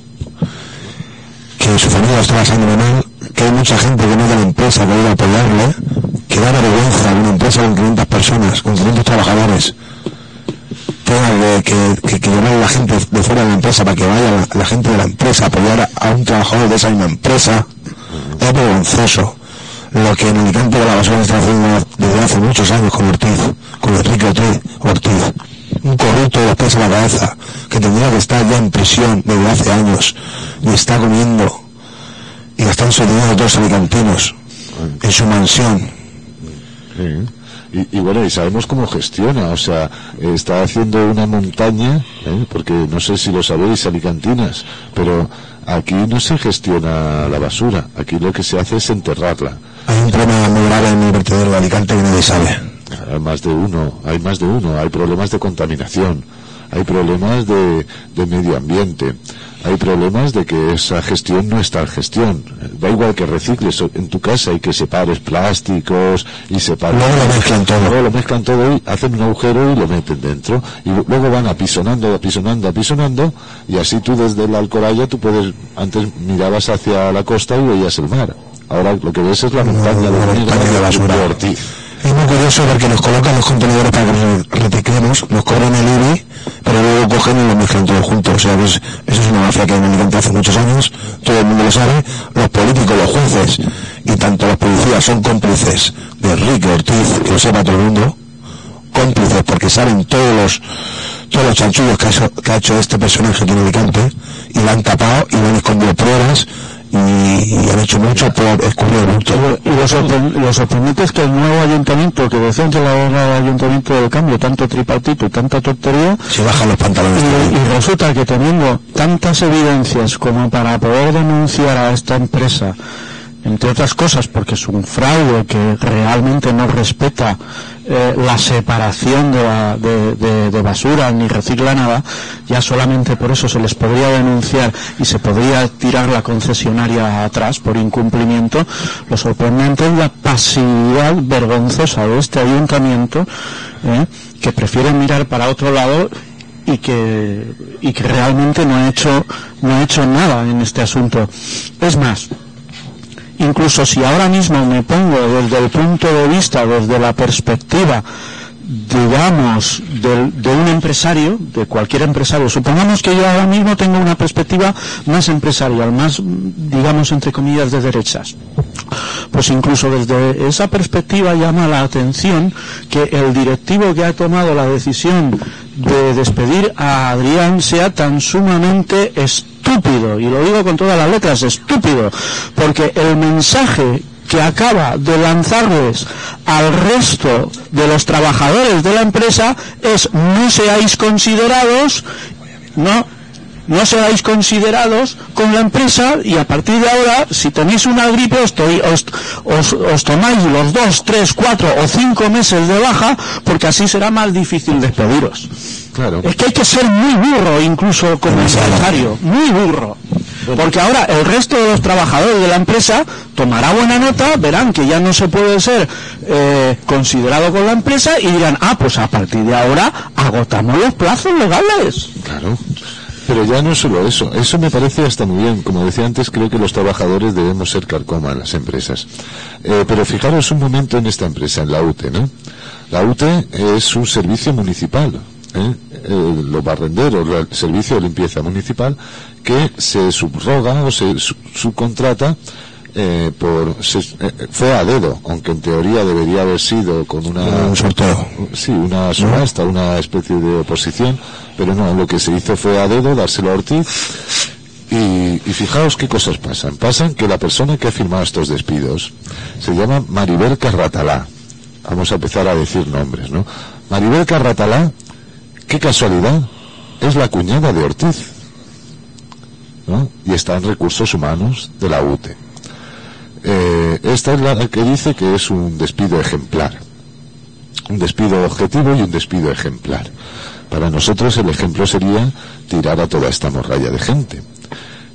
que su familia está pasando mal, que hay mucha gente que no de la empresa que ido a apoyarle, que da vergüenza una empresa con 500 personas, con 500 trabajadores, tenga que, que, llamar a la gente de fuera de la empresa para que vaya la, gente de la empresa a apoyar a, un trabajador de esa misma empresa, es vergonzoso. Lo que en Alicante de la basura está haciendo desde hace muchos años con Ortiz, con Enrique Ortiz, Ortiz un corrupto de los pies a la cabeza, que tendría que estar ya en prisión desde hace años, y está comiendo, y gastando su dinero todos los alicantinos, en su mansión. Sí. Y, y bueno, y sabemos cómo gestiona, o sea, está haciendo una montaña, ¿eh? porque no sé si lo sabéis, alicantinas, pero aquí no se gestiona la basura, aquí lo que se hace es enterrarla. Hay un problema muy grave en el vertedero de Alicante que nadie sabe. Hay más de uno, hay más de uno, hay problemas de contaminación, hay problemas de, de medio ambiente, hay problemas de que esa gestión no está en gestión. Da igual que recicles en tu casa y que separes plásticos y separes... Luego lo mezclan todo. Luego lo mezclan todo y hacen un agujero y lo meten dentro. Y luego van apisonando, apisonando, apisonando y así tú desde la Alcoraya tú puedes... Antes mirabas hacia la costa y veías el mar. Ahora lo que ves es la montaña la de, montaña de basura. de Ortiz. Es muy curioso porque nos colocan los contenedores para que re- reciclemos, nos cobran el IBI, pero luego cogen y lo mezclan todo junto. O sea, es- eso es una mafia que en Alicante hace muchos años, todo el mundo lo sabe, los políticos, los jueces y tanto los policías son cómplices de Enrique Ortiz, que lo sepa todo el mundo, cómplices porque saben todos los todos los chanchullos que ha, hecho, que ha hecho este personaje aquí en Alicante y lo han tapado y lo han escondido pruebas y, y han hecho mucho por escurrir bulto. Y lo, sorpre- lo sorprendente es que el nuevo ayuntamiento, que decían que era el ayuntamiento del cambio, tanto tripartito y tanta tontería, Se bajan los pantalones. y, y resulta que teniendo tantas evidencias como para poder denunciar a esta empresa, entre otras cosas porque es un fraude que realmente no respeta eh, la separación de, la- de- basura ni recicla nada, ya solamente por eso se les podría denunciar y se podría tirar la concesionaria atrás por incumplimiento. Lo sorprendente es la pasividad vergonzosa de este ayuntamiento eh, que prefiere mirar para otro lado y que y que realmente no ha hecho no ha hecho nada en este asunto. Es más, incluso si ahora mismo me pongo desde el punto de vista, desde la perspectiva, digamos, de, un empresario, de cualquier empresario, supongamos que yo ahora mismo tengo una perspectiva más empresarial, más, digamos, entre comillas, de derechas. Pues incluso desde esa perspectiva llama la atención que el directivo que ha tomado la decisión de despedir a Adrián sea tan sumamente estúpido, y lo digo con todas las letras, estúpido, porque el mensaje que acaba de lanzarles al resto de los trabajadores de la empresa es no seáis considerados, no, no seáis considerados con la empresa y a partir de ahora, si tenéis una gripe, os, os- os tomáis los dos, tres, cuatro o cinco meses de baja, porque así será más difícil despediros. Claro. Es que hay que ser muy burro, incluso como empresario, muy burro. Porque ahora el resto de los trabajadores de la empresa tomará buena nota, verán que ya no se puede ser eh, considerado con la empresa y dirán, ah, pues a partir de ahora agotamos los plazos legales. Claro. Pero ya no solo eso, eso me parece hasta muy bien. Como decía antes, creo que los trabajadores debemos ser carcoma en las empresas. Eh, pero fijaros un momento en esta empresa, en la UTE, ¿no? La UTE es un servicio municipal. ¿Eh? Eh, los barrenderos, el servicio de limpieza municipal, que se subroga o se su- subcontrata eh, por se- eh, fue a dedo, aunque en teoría debería haber sido con una Un sorteo. Sí, una subasta, una especie de oposición, pero no, lo que se hizo fue a dedo, dárselo a Ortiz. Y, y fijaos qué cosas pasan. Pasan que la persona que ha firmado estos despidos se llama Maribel Carratalá. Vamos a empezar a decir nombres, ¿no? Maribel Carratalá, qué casualidad, es la cuñada de Ortiz. Y está en recursos humanos de la UTE. Eh, esta es la que dice que es un despido ejemplar un despido objetivo y un despido ejemplar. Para nosotros el ejemplo sería tirar a toda esta morralla de gente.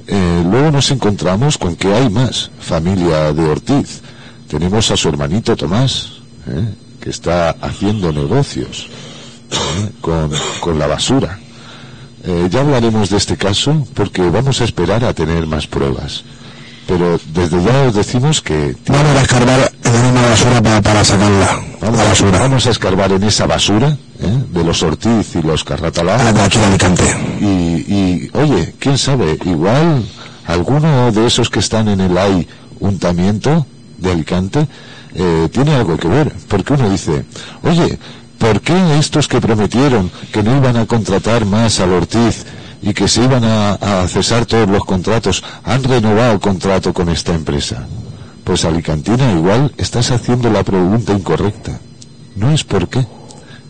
Eh, luego nos encontramos con que hay más familia de Ortiz. Tenemos a su hermanito Tomás, ¿eh? que está haciendo negocios ¿eh? con, con la basura. Eh, ya hablaremos de este caso porque vamos a esperar a tener más pruebas. Pero desde ya os decimos que Vamos a escarbar en misma basura para, para sacarla. Vamos la a, basura. vamos a escarbar en esa basura ¿eh? de los Ortiz y los Carratalá. Ah, de aquí de Alicante. Y, y, oye, quién sabe, igual alguno de esos que están en el ayuntamiento de Alicante eh, tiene algo que ver. Porque uno dice, oye, ¿por qué estos que prometieron que no iban a contratar más al Ortiz y que se iban a, cesar todos los contratos han renovado contrato con esta empresa? Pues Alicantina igual estás haciendo la pregunta incorrecta. No es por qué,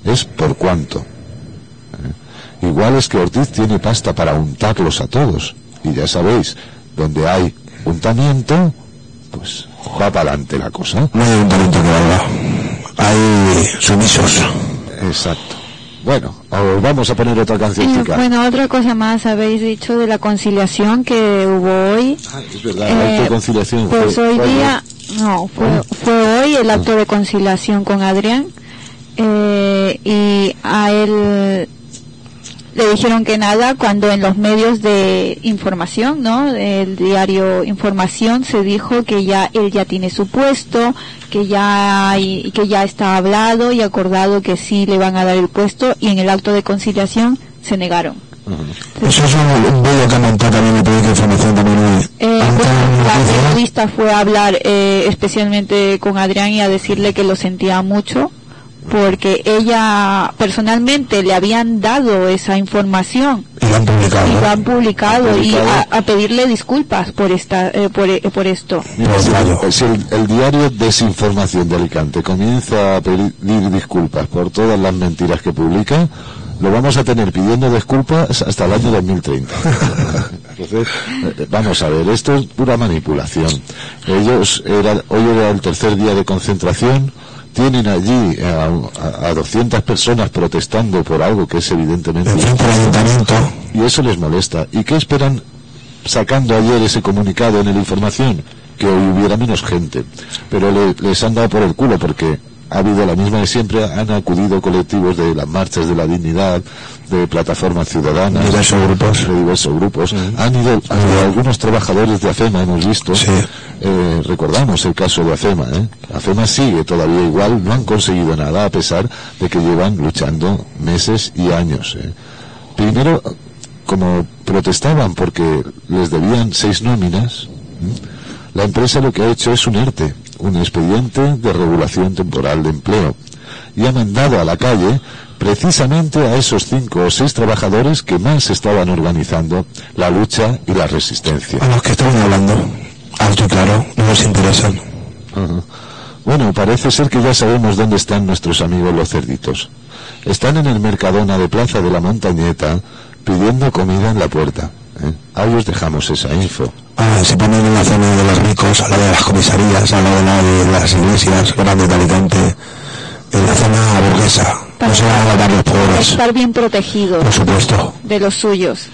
es por cuánto. ¿Eh? Igual es que Ortiz tiene pasta para untarlos a todos. Y ya sabéis, donde hay untamiento, pues va para adelante la cosa. No hay un talento que valga. Hay sumisos. Exacto. Bueno, os vamos a poner otra Eh, cancioncita. bueno, otra cosa más habéis dicho de la conciliación que hubo hoy. Ah, es verdad, el acto de conciliación Pues fue- hoy fue día, no, fue, fue hoy el acto de conciliación con Adrián eh, y a él le dijeron que nada cuando en los medios de información, ¿no? El diario Información se dijo que ya él ya tiene su puesto, que ya hay, que ya está hablado y acordado que sí le van a dar el puesto y en el acto de conciliación se negaron. Eso es un, un vídeo que ha montado también el periódico de información también. Eh, una la periodista fue a hablar eh, especialmente con Adrián y a decirle que lo sentía mucho porque ella personalmente le habían dado esa información Y lo han publicado. y ¿no? lo han publicado, Han publicado. y a, a pedirle disculpas por esta eh, por, eh, por esto. Si, fallo. si el, el diario Desinformación de Alicante comienza a pedir disculpas por todas las mentiras que publica, lo vamos a tener pidiendo disculpas hasta el año 2030. Entonces, eh, vamos a ver, esto es pura manipulación. Ellos, era, hoy era el tercer día de concentración, tienen allí a, a- a 200 personas protestando por algo que es evidentemente Enfrente del ayuntamiento. y eso les molesta. ¿Y qué esperan sacando ayer ese comunicado en el información? Que hoy hubiera menos gente. Pero le- les han dado por el culo porque ha habido la misma de siempre, han acudido colectivos de las marchas de la dignidad, de plataformas ciudadanas, Diversos grupos. de diversos grupos. Han ido a- algunos trabajadores de AFEMA, hemos visto. Sí. Eh, recordamos el caso de AFEMA. ¿eh? AFEMA sigue todavía igual, no han conseguido nada a pesar de que llevan luchando meses y años. ¿eh? Primero, como protestaban porque les debían seis nóminas, la empresa lo que ha hecho es un ERTE, un expediente de regulación temporal de empleo, y ha mandado a la calle precisamente a esos cinco o seis trabajadores que más estaban organizando la lucha y la resistencia. A los que estaban hablando, alto y claro, no nos interesan. Bueno, parece ser que ya sabemos dónde están nuestros amigos los cerditos. Están en el Mercadona de Plaza de la Montañeta pidiendo comida en la puerta. ¿Eh? Ahí os dejamos esa info. Ah, se ponen en la zona de los ricos, a la de las comisarías, a la de, la de las iglesias grandes de Alicante, en la zona burguesa. No se van a dar los pobres, Estar bien protegido por supuesto. de los suyos.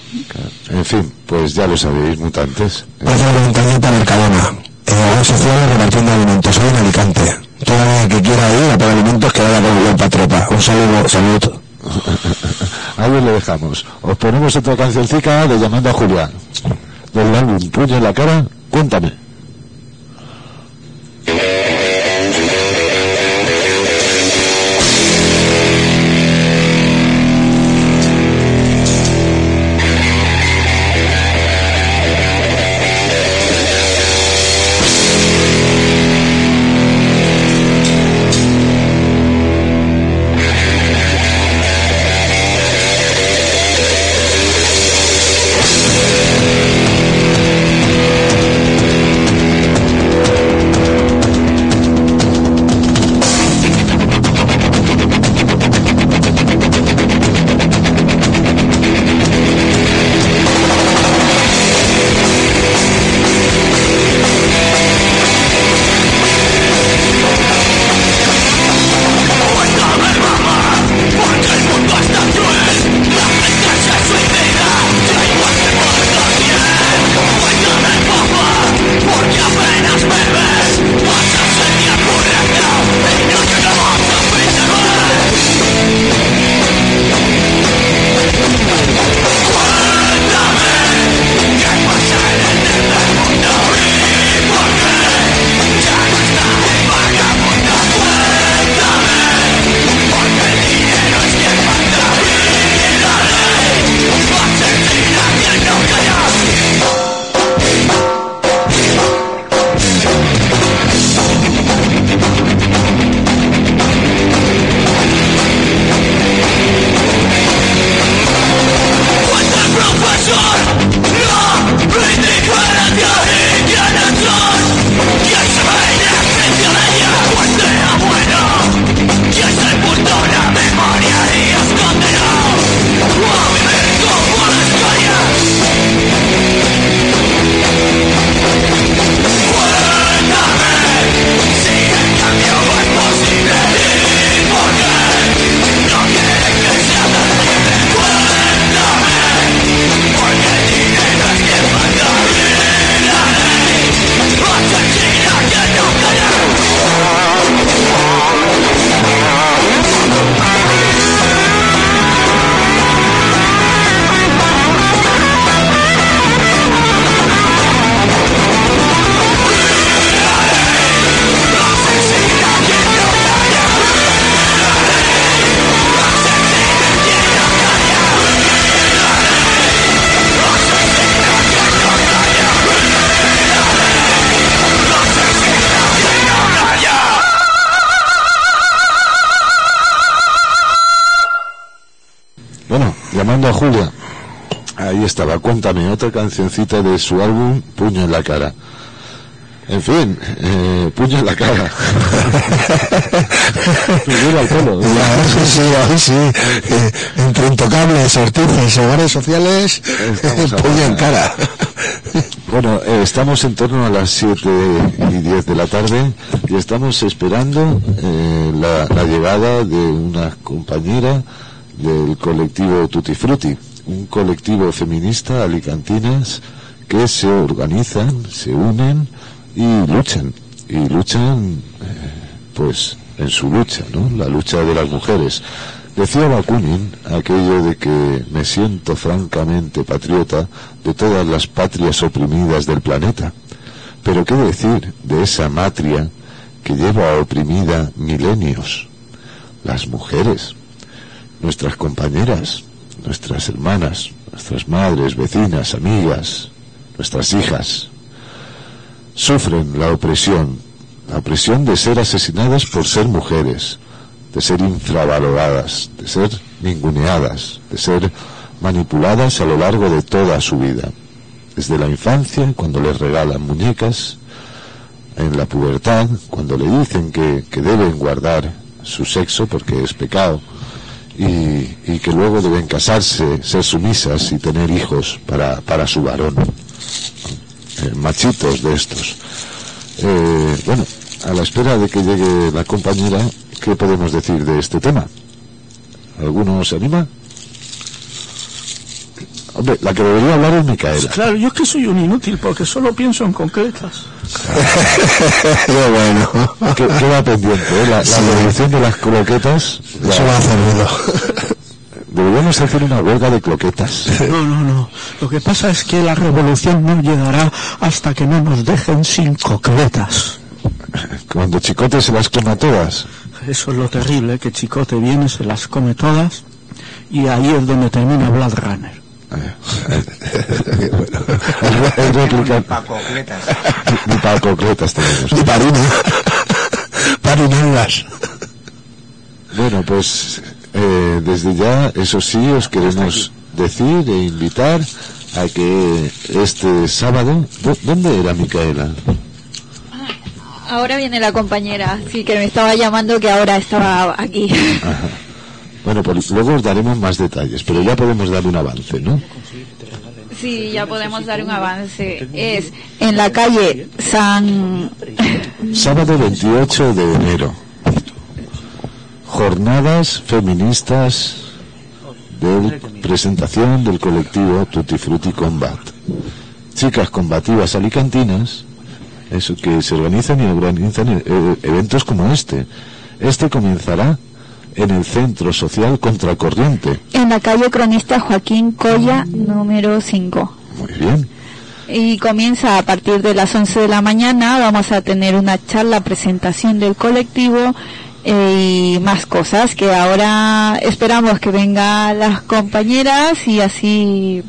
En fin, pues ya lo sabéis, mutantes. Plaza de la Montañeta, Mercadona. En obras sociales repartiendo alimentos. Hoy en Alicante. Toda la que quiera ir a por alimentos que vaya con el patropa. Un saludo, salud. Ahí lo dejamos. Os ponemos otra cancioncica de Llamando a Julia. Del álbum Puño en la cara, cuéntame. Cuéntame, otra cancioncita de su álbum Puño en la cara. En fin, eh, puño en la cara. Al pelo. Ya, sí, sí, sí. Eh, entre intocables, ortices, hogares sociales, Estamos puño en cara. Bueno, eh, estamos en torno a las 7 y 10 de la tarde y estamos esperando eh, la, la llegada de una compañera del colectivo Tutti Frutti, un colectivo feminista alicantinas que se organizan, se unen y luchan, y luchan eh, pues en su lucha, ¿no? La lucha de las mujeres. Decía Bakunin aquello de que me siento francamente patriota de todas las patrias oprimidas del planeta. Pero qué decir de esa matria que lleva oprimida milenios. Las mujeres, nuestras compañeras, nuestras hermanas, nuestras madres, vecinas, amigas, nuestras hijas, sufren la opresión, la opresión de ser asesinadas por ser mujeres, de ser infravaloradas, de ser ninguneadas, de ser manipuladas a lo largo de toda su vida. Desde la infancia, cuando les regalan muñecas, en la pubertad, cuando le dicen que, que deben guardar su sexo porque es pecado, y, y, que luego deben casarse, ser sumisas y tener hijos para, para su varón. Eh, machitos de estos. Eh, bueno, a la espera de que llegue la compañera, ¿qué podemos decir de este tema? ¿Alguno se anima? Hombre, la que debería hablar es Micaela. Claro, yo es que soy un inútil porque solo pienso en concretas. Qué bueno. ¿Qué, qué va pendiente? eh? La, la revolución de las croquetas. la- Eso va a hacer ruido. Deberíamos hacer una huelga de croquetas. No, no, no. Lo que pasa es que la revolución no llegará hasta que no nos dejen sin cocletas. Cuando Chicote se las coma todas. Eso es lo terrible, que Chicote viene, se las come todas y ahí es donde termina Blade Runner. El, el réplica. Ni para croquetas tenemos. Ni parina. Parinarlas. Bueno, pues eh, desde ya, eso sí, os queremos decir e invitar a que este sábado, ¿dó- ¿dónde era Micaela? Ahora viene la compañera, sí, que me estaba llamando que ahora estaba aquí. Ajá. Bueno, pues luego os daremos más detalles, pero ya podemos dar un avance, ¿no? Sí, ya podemos dar un avance. Es en la calle San... Sábado 28 de enero. Jornadas feministas de presentación del colectivo Tutti Frutti Combat. Chicas combativas alicantinas, eso que se organizan y organizan eh, eventos como este. Este comenzará en el Centro Social Contracorriente. En la calle Cronista Joaquín Colla, número 5. Muy bien. Y comienza a partir de las 11 de la mañana. Vamos a tener una charla, presentación del colectivo eh, y más cosas que ahora esperamos que vengan las compañeras y así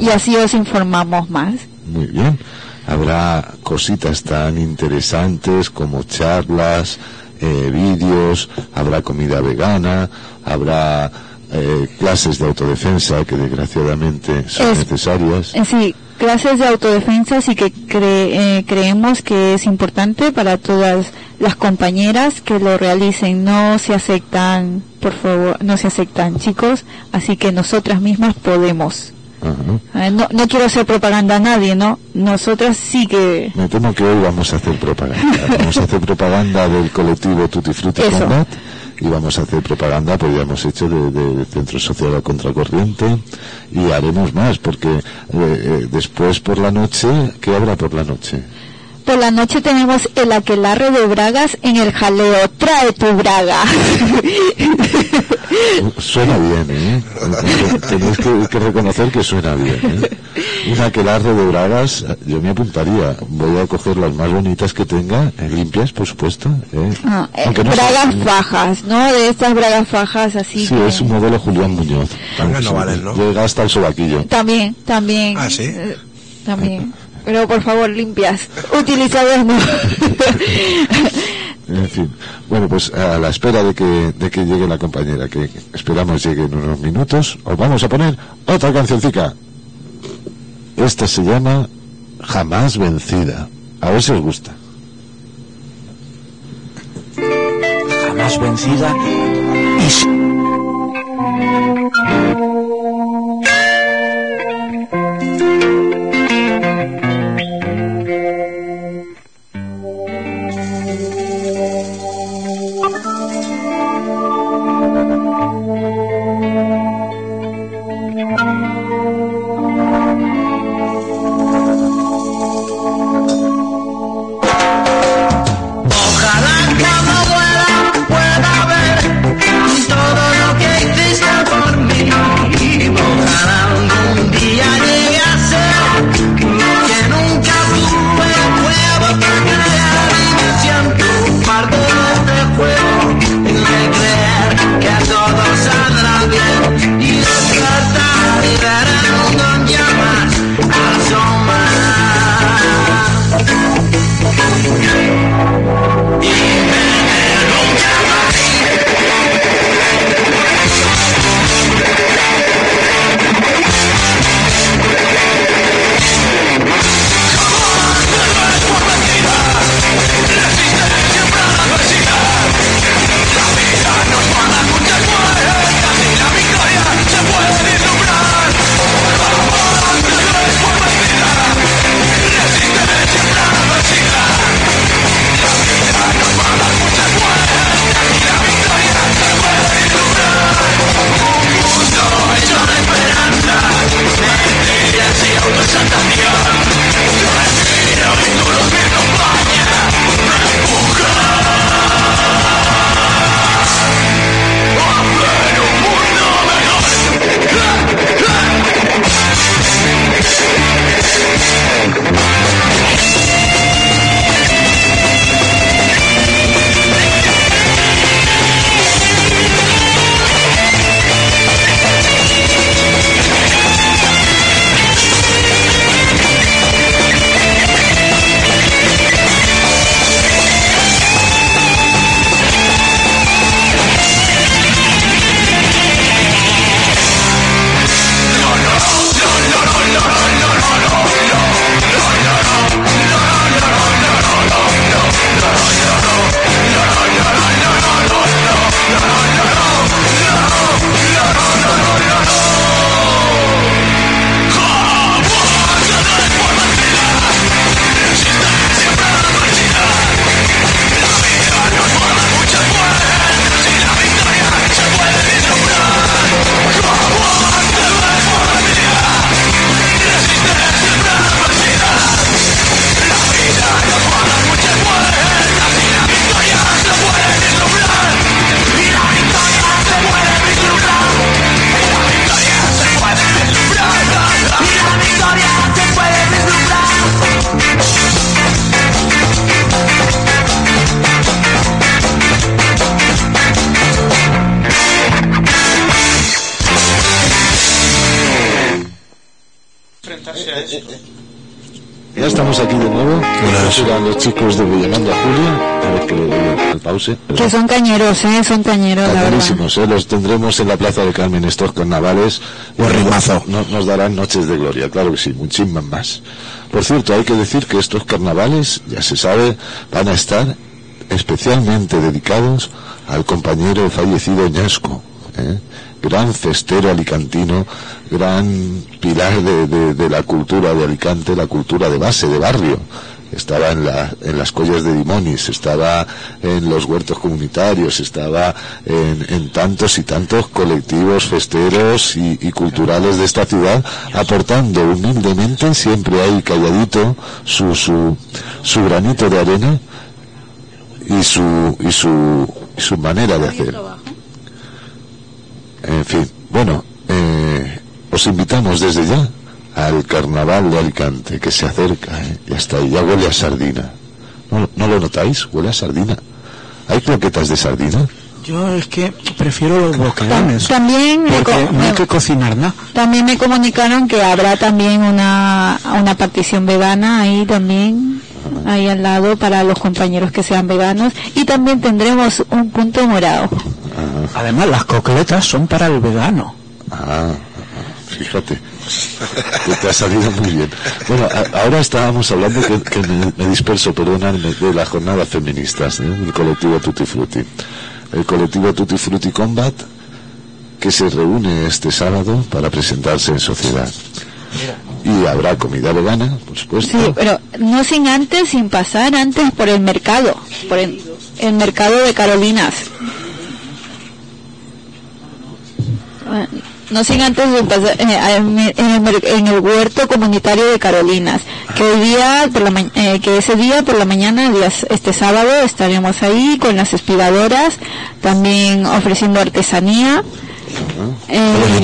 y así os informamos más. Muy bien. Habrá cositas tan interesantes como charlas, eh, vídeos, habrá comida vegana, habrá eh, clases de autodefensa que desgraciadamente son Es- necesarias. Eh, Sí, clases de autodefensa sí que cre- eh, creemos que es importante para todas las compañeras que lo realicen. No se aceptan, por favor, no se aceptan chicos, así que nosotras mismas podemos. Ajá. Eh, no, no quiero hacer propaganda a nadie, ¿no? Nosotras sí que... Me temo que hoy vamos a hacer propaganda. Vamos a hacer propaganda del colectivo Tutti Frutti Eso. Combat y vamos a hacer propaganda, pues ya hemos hecho de, de Centro Social a Contracorriente y haremos más porque eh, eh, después por la noche, ¿qué habrá por la noche? Por la noche tenemos el aquelarre de bragas en el jaleo. Trae tu braga. Suena bien, ¿eh? Tenéis que, que reconocer que suena bien, ¿eh? Un aquelarre de bragas, yo me apuntaría. Voy a coger las más bonitas que tenga, eh, limpias, por supuesto. ¿eh? Ah, eh, no bragas fajas, ¿no? De estas bragas fajas así Sí, que... es un modelo Julián Muñoz. Tangas no Sí, valen, ¿no? Llega hasta el sobaquillo. También, también. Ah, ¿sí? eh, también. Pero por favor, limpias. Utilizadas no. En fin, bueno, pues a la espera de que, de que llegue la compañera, que esperamos llegue en unos minutos, os vamos a poner otra cancioncica. Esta se llama Jamás Vencida. A ver si os gusta. Jamás vencida y son cañeros, ¿eh? Son cañeros, la verdad. Cañerísimos, ¿eh? Los tendremos en la Plaza de Carmen estos carnavales. Buen rimazo. No- nos darán noches de gloria, claro que sí, muchísimas más. Por cierto, hay que decir que estos carnavales, ya se sabe, van a estar especialmente dedicados al compañero fallecido Ñasco, ¿eh? gran festero alicantino, gran pilar de, de- de la cultura de Alicante, la cultura de base, de barrio. Estaba en, la- en las collas de Dimonis, estaba en los huertos comunitarios, estaba en, en tantos y tantos colectivos festeros y, y culturales de esta ciudad, aportando humildemente, siempre ahí calladito, su, su, su granito de arena y su, y su, y su manera de hacer. En fin, bueno, eh, os invitamos desde ya al carnaval de Alicante que se acerca, ¿eh? ya está ahí, ya huele a sardina. ¿No, ¿No lo notáis? Huele a sardina. ¿Hay croquetas de sardina? Yo es que prefiero los boquerones. También me, Porque no hay que cocinar nada. también me comunicaron que habrá también una, una partición vegana ahí también, ahí al lado para los compañeros que sean veganos. Y también tendremos un punto morado. Además, las cocletas son para el vegano. Ah, fíjate, que te ha salido muy bien. Bueno, a- ahora estábamos hablando que, que me, me disperso, perdonadme, de la jornada feministas, ¿eh? del colectivo Tutti Frutti. El colectivo Tutti Frutti Combat, que se reúne este sábado para presentarse en sociedad. Y habrá comida vegana, por supuesto. Sí, pero no sin antes, sin pasar antes por el mercado, por el, el mercado de Carolinas. Ah, No sin antes de pasar, eh, en, el, en el huerto comunitario de Carolinas, que hoy día, por la ma- eh, que ese día por la mañana, días- este sábado, estaremos ahí con las aspiradoras, también ofreciendo artesanía. Eh,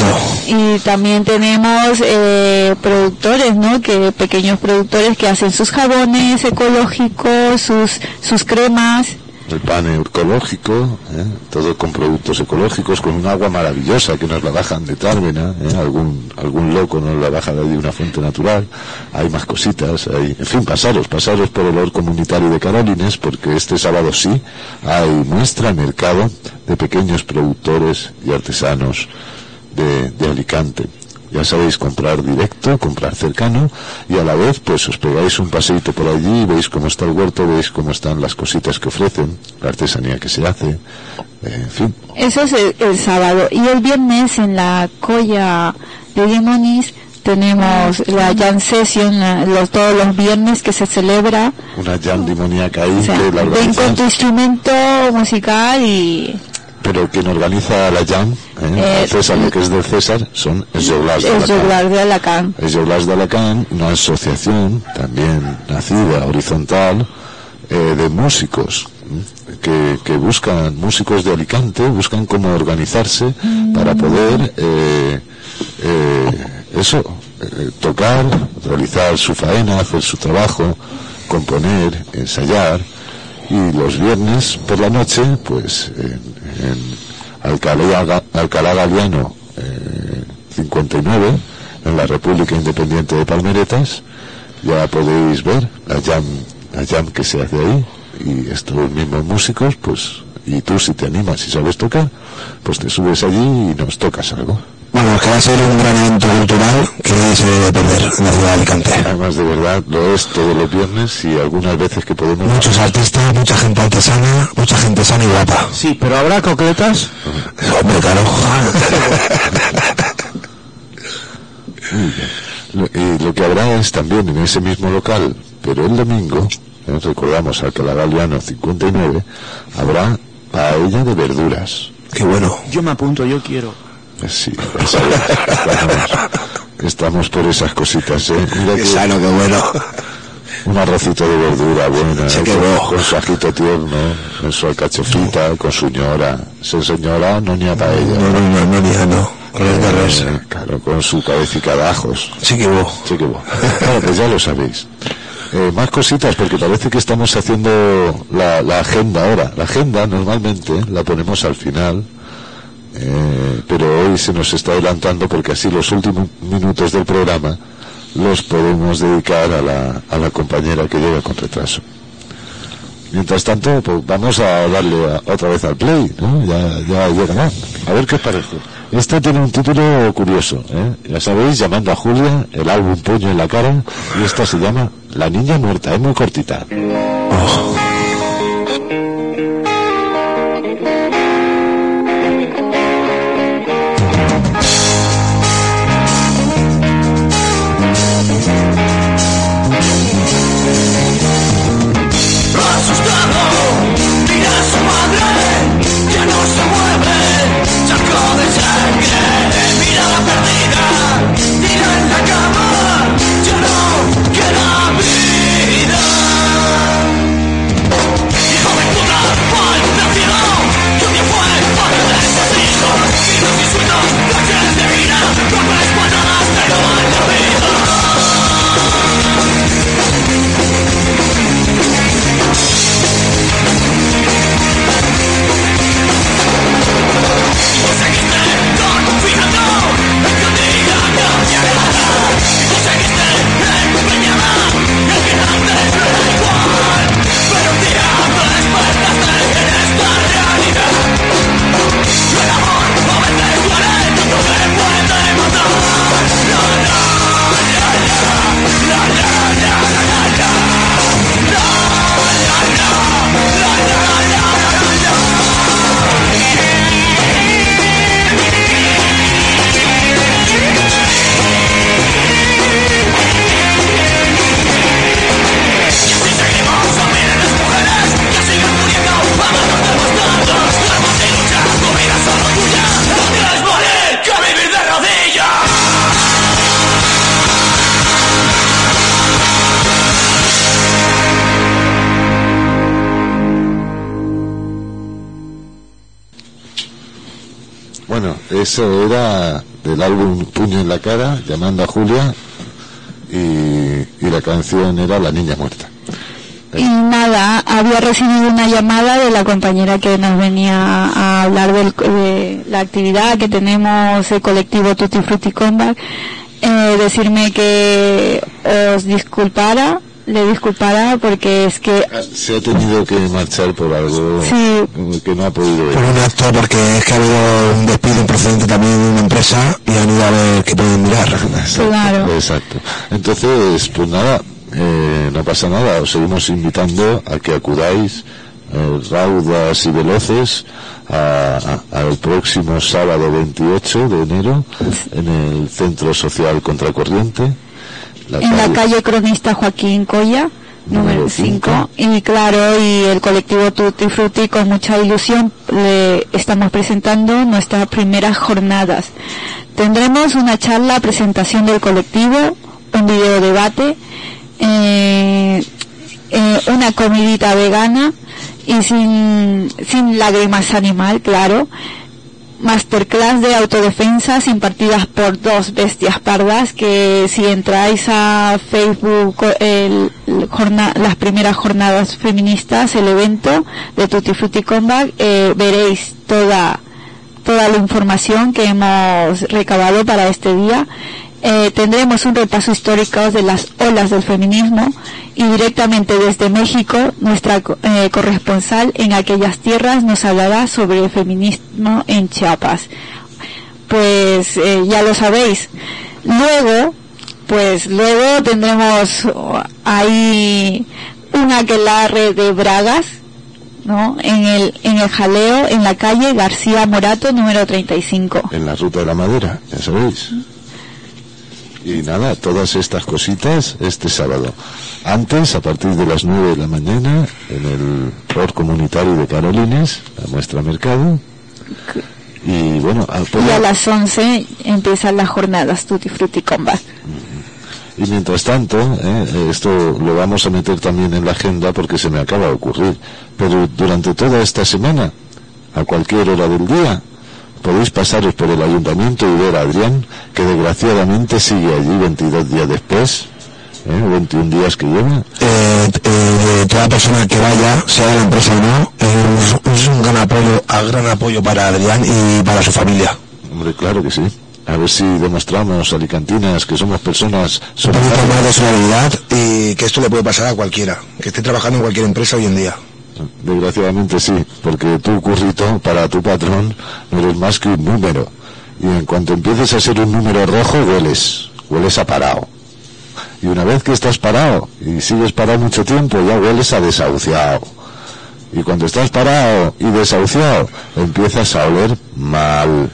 y también tenemos eh, productores, ¿no? Que pequeños productores que hacen sus jabones ecológicos, sus sus cremas. El pan ecológico, ¿eh? todo con productos ecológicos, con un agua maravillosa que nos la bajan de Tárvena, ¿eh? algún algún loco nos la baja de una fuente natural, hay más cositas, hay, en fin, pasaros, pasaros por el or comunitario de Carolines, porque este sábado sí hay muestra mercado de pequeños productores y artesanos de Alicante. Ya sabéis comprar directo, comprar cercano y a la vez pues os pegáis un paseíto por allí, veis cómo está el huerto, veis cómo están las cositas que ofrecen, la artesanía que se hace, eh, en fin. Eso es el, el sábado. Y el viernes en la colla de Demonis tenemos la Jam Session, los, todos los viernes que se celebra. Una jam demoníaca ahí O sea, ven con tu instrumento musical y pero quien organiza la jam, ¿eh? Eh, César, lo que es del César, son el Joglars de Alacant. de Alacant. De Alacant, una asociación también nacida horizontal eh, de músicos ¿m? que, que buscan músicos de Alicante, buscan cómo organizarse para poder eh, eh, eso, eh, tocar, realizar su faena, hacer su trabajo, componer, ensayar y los viernes por la noche, pues en, en Alcalá, Alcalá Galiano eh, 59, en la República Independiente de Palmeretas, ya podéis ver la jam, la jam que se hace ahí y estos mismos músicos, pues, y tú si te animas y sabes tocar, pues te subes allí y nos tocas algo. Bueno, que va a ser un gran evento cultural que nadie se debe perder en la ciudad de Alicante. Además de verdad lo es todos los viernes y algunas veces que podemos Muchos artistas, mucha gente artesana, mucha gente sana y guapa. Sí, pero habrá cocletas. Hombre, claro. Y lo que habrá es también en ese mismo local, pero el domingo, eh, recordamos Alcalá Galiano 59, habrá paella de verduras. Qué bueno. Yo me apunto, yo quiero. Eh, Sí, sabes, estamos, estamos por esas cositas, ¿eh? Mira Qué que sano, qué bueno. un arrocito de verdura buena, Se quedó. con, su ajito tierno, con su alcachofita, con su ñora. Se señora no ni a paella. No, no, no, no, ni no. Con. Eh, claro, con su cabecita de ajos. Sí que hubo. Sí que bueno. Bueno, pues ya lo sabéis. Eh, más cositas, porque parece que estamos haciendo la, la agenda ahora. La agenda normalmente la ponemos al final, eh, pero hoy se nos está adelantando porque así los últimos minutos del programa los podemos dedicar a la, a la compañera que llega con retraso. Mientras tanto, pues vamos a darle a- otra vez al play, ¿no? Ya, ya. A ver qué os parece. Este tiene un título curioso, ¿eh? Ya sabéis, llamando a Julia, el álbum Puño en la cara, y esta se llama La Niña Muerta, es muy cortita. Asustado, eso era del álbum Puño en la cara, llamando a Julia, y, la canción era La Niña Muerta. Y nada, había recibido una llamada de la compañera que nos venía a hablar del- de la actividad que tenemos el colectivo Tutti Frutti Combat, eh, decirme que os disculpara, le disculpara porque es que Se ha tenido que marchar por algo Sí. que no ha podido Por ver. un acto, porque es que ha habido un despido procedente también de una empresa y han ido a ver qué pueden mirar. Exacto, Claro. exacto. Entonces, pues nada, eh, no pasa nada, os seguimos invitando a que acudáis eh, raudas y veloces a- a- al próximo sábado 28 de enero en el Centro Social Contracorriente. En la calle Cronista Joaquín número Número 5, y claro, y el colectivo Tutti Frutti con mucha ilusión le estamos presentando nuestras primeras jornadas. Tendremos una charla, presentación del colectivo, un video debate, eh, eh, una comidita vegana y sin, sin lágrimas animal, claro, masterclass de autodefensas impartidas por dos bestias pardas que si entráis a Facebook el- las primeras jornadas feministas el evento de Tutti Frutti Combat eh, veréis toda toda la información que hemos recabado para este día Eh, tendremos un repaso histórico de las olas del feminismo y directamente desde México nuestra eh, corresponsal en aquellas tierras nos hablará sobre el feminismo en Chiapas. Pues eh, ya lo sabéis. Luego, pues luego tendremos ahí un aquelarre de bragas, ¿no? En el, en el jaleo, en la calle García Morato, número 35. en la ruta de la madera, ya sabéis. Y nada, todas estas cositas este sábado. Antes, a partir de las 9 de la mañana, en el Port Comunitario de Carolines, la muestra mercado. Y bueno, al Y a las 11 empiezan las jornadas Tutti Frutti Combat. Y mientras tanto, eh, esto lo vamos a meter también en la agenda porque se me acaba de ocurrir. Pero durante toda esta semana, a cualquier hora del día, podéis pasaros por el ayuntamiento y ver a Adrián, que desgraciadamente sigue allí 22 días después, eh, 21 días que lleva. Eh, eh, toda persona que vaya, sea de la empresa o no, es, un gran apoyo, a gran apoyo para Adrián y para su familia. Hombre, claro que sí. A ver si demostramos, alicantinas, que somos personas Un poquito más de solidaridad y que esto le puede pasar a cualquiera, que esté trabajando en cualquier empresa hoy en día. Desgraciadamente sí, porque tu currito para tu patrón no eres más que un número. Y en cuanto empieces a ser un número rojo, hueles, hueles a parado. Y una vez que estás parado y sigues parado mucho tiempo, ya hueles a desahuciado. Y cuando estás parado y desahuciado, empiezas a oler mal.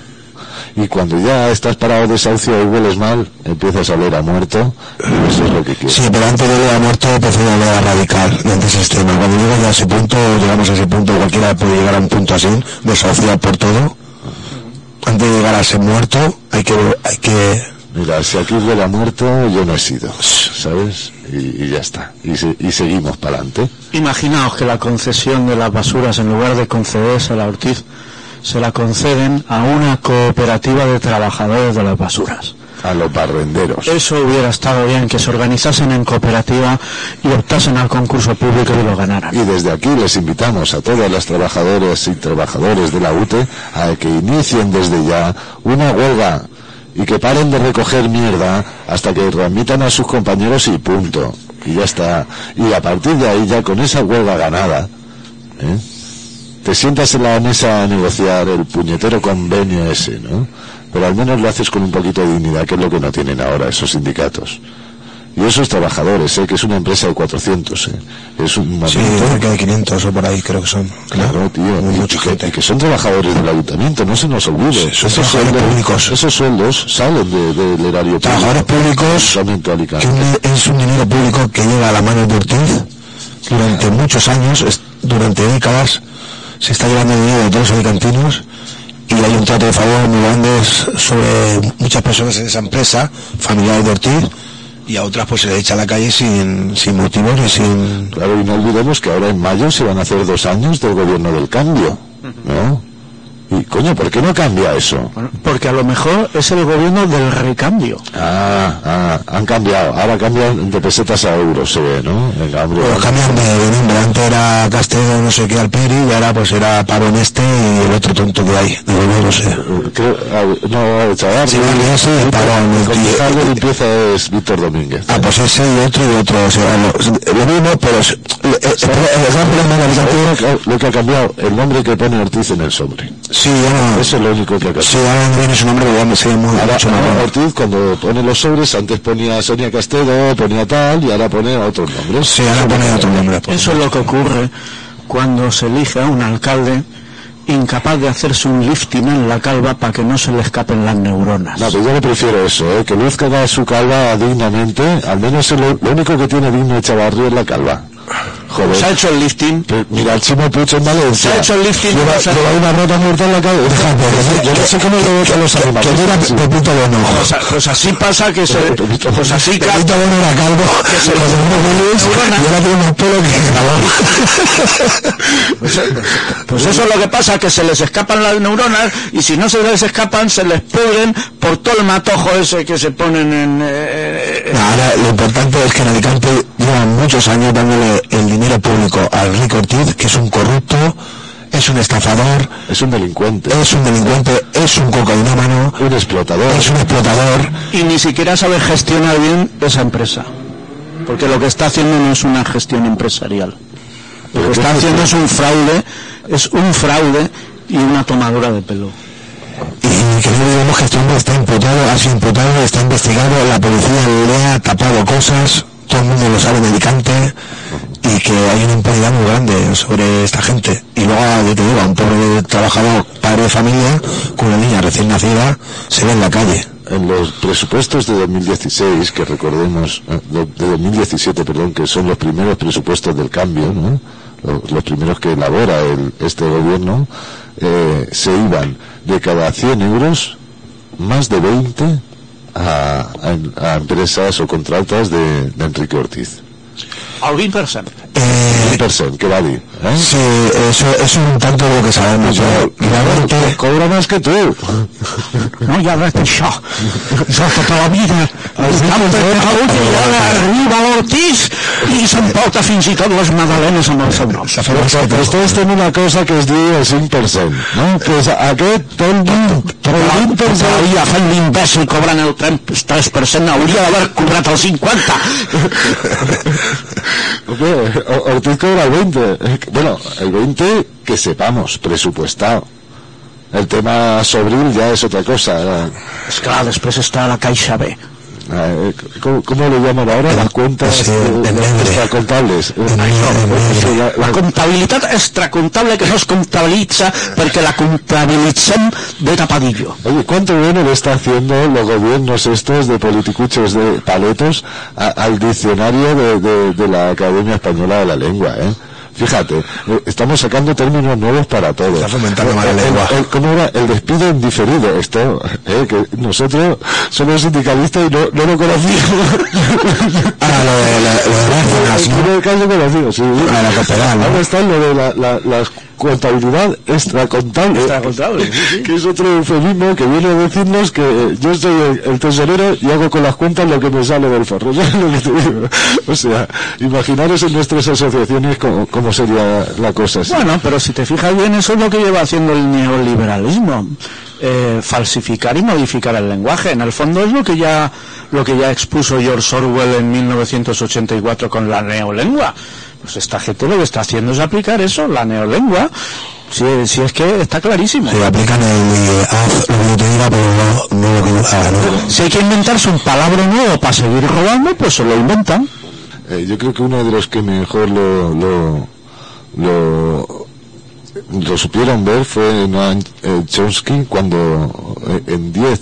Y cuando ya estás parado desahuciado y hueles mal, empiezas a oler a muerto. Y eso es lo que quieres. Sí, pero antes de leer a muerto, prefiero leer a radical de antisistema. Cuando llegas a ese punto, llegamos a ese punto, cualquiera puede llegar a un punto así, desahuciado por todo. Antes de llegar a ser muerto, hay que, hay que, Mira, si aquí huele a muerto, yo no he sido, ¿sabes? Y, y ya está. Y, se- y seguimos para adelante. Imaginaos que la concesión de las basuras, en lugar de concederse a la Ortiz, se la conceden a una cooperativa de trabajadores de las basuras. A los barrenderos. Eso hubiera estado bien, que se organizasen en cooperativa y optasen al concurso público y lo ganaran. Y desde aquí les invitamos a todas las trabajadoras y trabajadores de la UTE a que inicien desde ya una huelga y que paren de recoger mierda hasta que readmitan a sus compañeros y punto. Y ya está. Y a partir de ahí, ya con esa huelga ganada, ¿eh? Te sientas en la mesa a negociar el puñetero convenio ese, ¿no? Pero al menos lo haces con un poquito de dignidad, que es lo que no tienen ahora esos sindicatos. Y esos trabajadores, ¿eh? que es una empresa de 400, ¿eh? es un sí, cerca de 500 o por ahí creo que son. Claro, tío, y, que, y que son trabajadores del ayuntamiento, no se nos olvide. esos, sueldos, públicos. esos sueldos salen de- del erario Trabajadores públicos, Alicante. que es un dinero público que llega a la mano de Ortiz durante muchos años, durante décadas, se está llevando dinero de los alicantinos y hay un trato de favor muy grande sobre muchas personas en esa empresa, familiares de Ortiz, y a otras pues se le echa a la calle sin, sin motivos y sin... Claro, y no olvidemos que ahora en mayo se van a hacer dos años del gobierno del cambio, ¿no? Y coño, ¿por qué no cambia eso? Bueno, porque a lo mejor es el gobierno del recambio. Ah, ah, han cambiado. Ahora cambian de pesetas a euros, se ve, ¿no? Pues cambian de, de nombre, antes era Castello no sé qué Alperi y ahora pues era Pavón este y el otro tonto que hay, de gobierno no sé. Creo, ah, no, chaval. Sí, vale, ese el parón, El el concejal de limpieza es Víctor Domínguez. Ah, pues ese y otro y otro, o sea, lo, lo mismo, pero es- el, el- el gran problema de la ¿Sabes Alicante- lo que- lo que ha cambiado? El nombre que pone Ortiz en el sobre. Sí, ya no, Eso es lo único que cambiado. sí, ahora no viene su nombre, pero ya me sé muy, Ahora, mucho ahora. Ortiz cuando pone los sobres, antes ponía Sonia Castedo, ponía tal, y ahora pone otros nombres. Sí, ahora pone otro nombre. pues. Eso es lo que ocurre cuando se elige a un alcalde incapaz de hacerse un lifting en la calva para que no se le escapen las neuronas. No, pero yo le prefiero eso, ¿eh? que luzca su calva dignamente, al menos es lo, lo único que tiene digno Echavarri es la calva. Joder. Se ha hecho el lifting. Mira, el Chimo Puig en Valencia. Se ha hecho el lifting. Lleva, o sea, lleva una rota muerta en la cabeza. Yo no sé cómo le botan los animales. Que dura Pepito Bueno. pues, pues así pasa que se... Pues así Pepito Bueno era calvo, se los demás feliz, y ahora tiene más pelo que Pues, pues eso es lo que pasa, que se les escapan las neuronas y si no se les escapan se les pudren por todo el matojo ese que se ponen en... eh, eh, Ahora, lo importante es que en Alicante llevan muchos años dándole el dinero público al Rico Ortiz, que es un corrupto, es un estafador, Es un delincuente, es un delincuente, es un cocainómano, un explotador. es un explotador. y ni siquiera sabe gestionar bien esa empresa. Porque lo que está haciendo no es una gestión empresarial. Lo ¿Pero que está haciendo es un fraude, es un fraude y una tomadura de pelo. Y que no olvidemos que este hombre está imputado, ha sido imputado, está investigado, la policía le ha tapado cosas, todo el mundo lo sabe de Alicante, y que hay una impunidad muy grande sobre esta gente. Y luego, yo te digo, a un pobre trabajador, padre de familia, con una niña recién nacida, se ve en la calle. en los presupuestos de 2016, que recordemos, eh, de de 2017, perdón, que son los primeros presupuestos del cambio, ¿no? los, los primeros que elabora el, este gobierno, eh, se iban de cada 100 euros, más de 20 a, a- empresas o contratas de, de Enrique Ortiz. Al 20%. Eh, 100%, que va a dir, ¿eh? sí, eso, eso es un tanto lo que sabemos. pero realmente, Cobra más que tú. No, ya ves això. Això tota la vida. El camp de Catalunya arriba l'Ortiz I s'emporta fins i tot les magdalenes amb el seu nom. Ustedes tenen una cosa que es diu el 5%, no? Que és aquest el 20%, però el 20% Hauria fent l'imbècil cobrant el 3%, hauria d'haver cobrat el 50%. Hombre, Ortiz cobra el 20. Bueno, el 20 que sepamos, presupuestado. El tema sobril ya es otra cosa. Esclar, després està la Caixa B. Eh, ¿Cómo, cómo le llaman ahora? Las cuentas Sí, eh, extracontables. La- La la- comptabilitat extracomptable que no es comptabilitza perquè la comptabilitzem de tapadillo. Oye, ¿cuánto bueno le está haciendo los gobiernos estos de politicuchos de paletos a- al diccionario de, de- de la Academia Española de la Lengua, eh? Fíjate, estamos sacando términos nuevos para todo. Está fomentando Eh, mala el- lengua. el- ¿Cómo era? El despido en diferido. Esto, eh, que nosotros somos sindicalistas y no, no lo conocíamos. Ahora lo de, lo, lo de Bárcenas, En ¿no? el caso conocido, sí. Ah, la. Ahora está lo de la, la, la contabilidad extracontable. Extracontable, sí, sí. Que es otro eufemismo que viene a decirnos que yo soy el, el tesorero y hago con las cuentas lo que me sale del forro. O sea, imaginaros en nuestras asociaciones cómo, cómo sería la cosa. así. Bueno, pero si te fijas bien, eso es lo que lleva haciendo el neoliberalismo. Eh, falsificar y modificar el lenguaje. En el fondo es lo que ya lo que ya expuso George Orwell en 1984 con la neolengua. Pues esta gente lo que está haciendo es aplicar eso, la neolengua. Si, si es que está clarísimo. Se aplican el haz lo que yo te diga, pero no, no lo que yo haga, ¿no? Si hay que inventarse un palabra nuevo para seguir robando, pues se lo inventan. Eh, yo creo que uno de los que mejor lo, lo, lo, lo supieron ver fue Noam eh, Chomsky cuando eh, en 10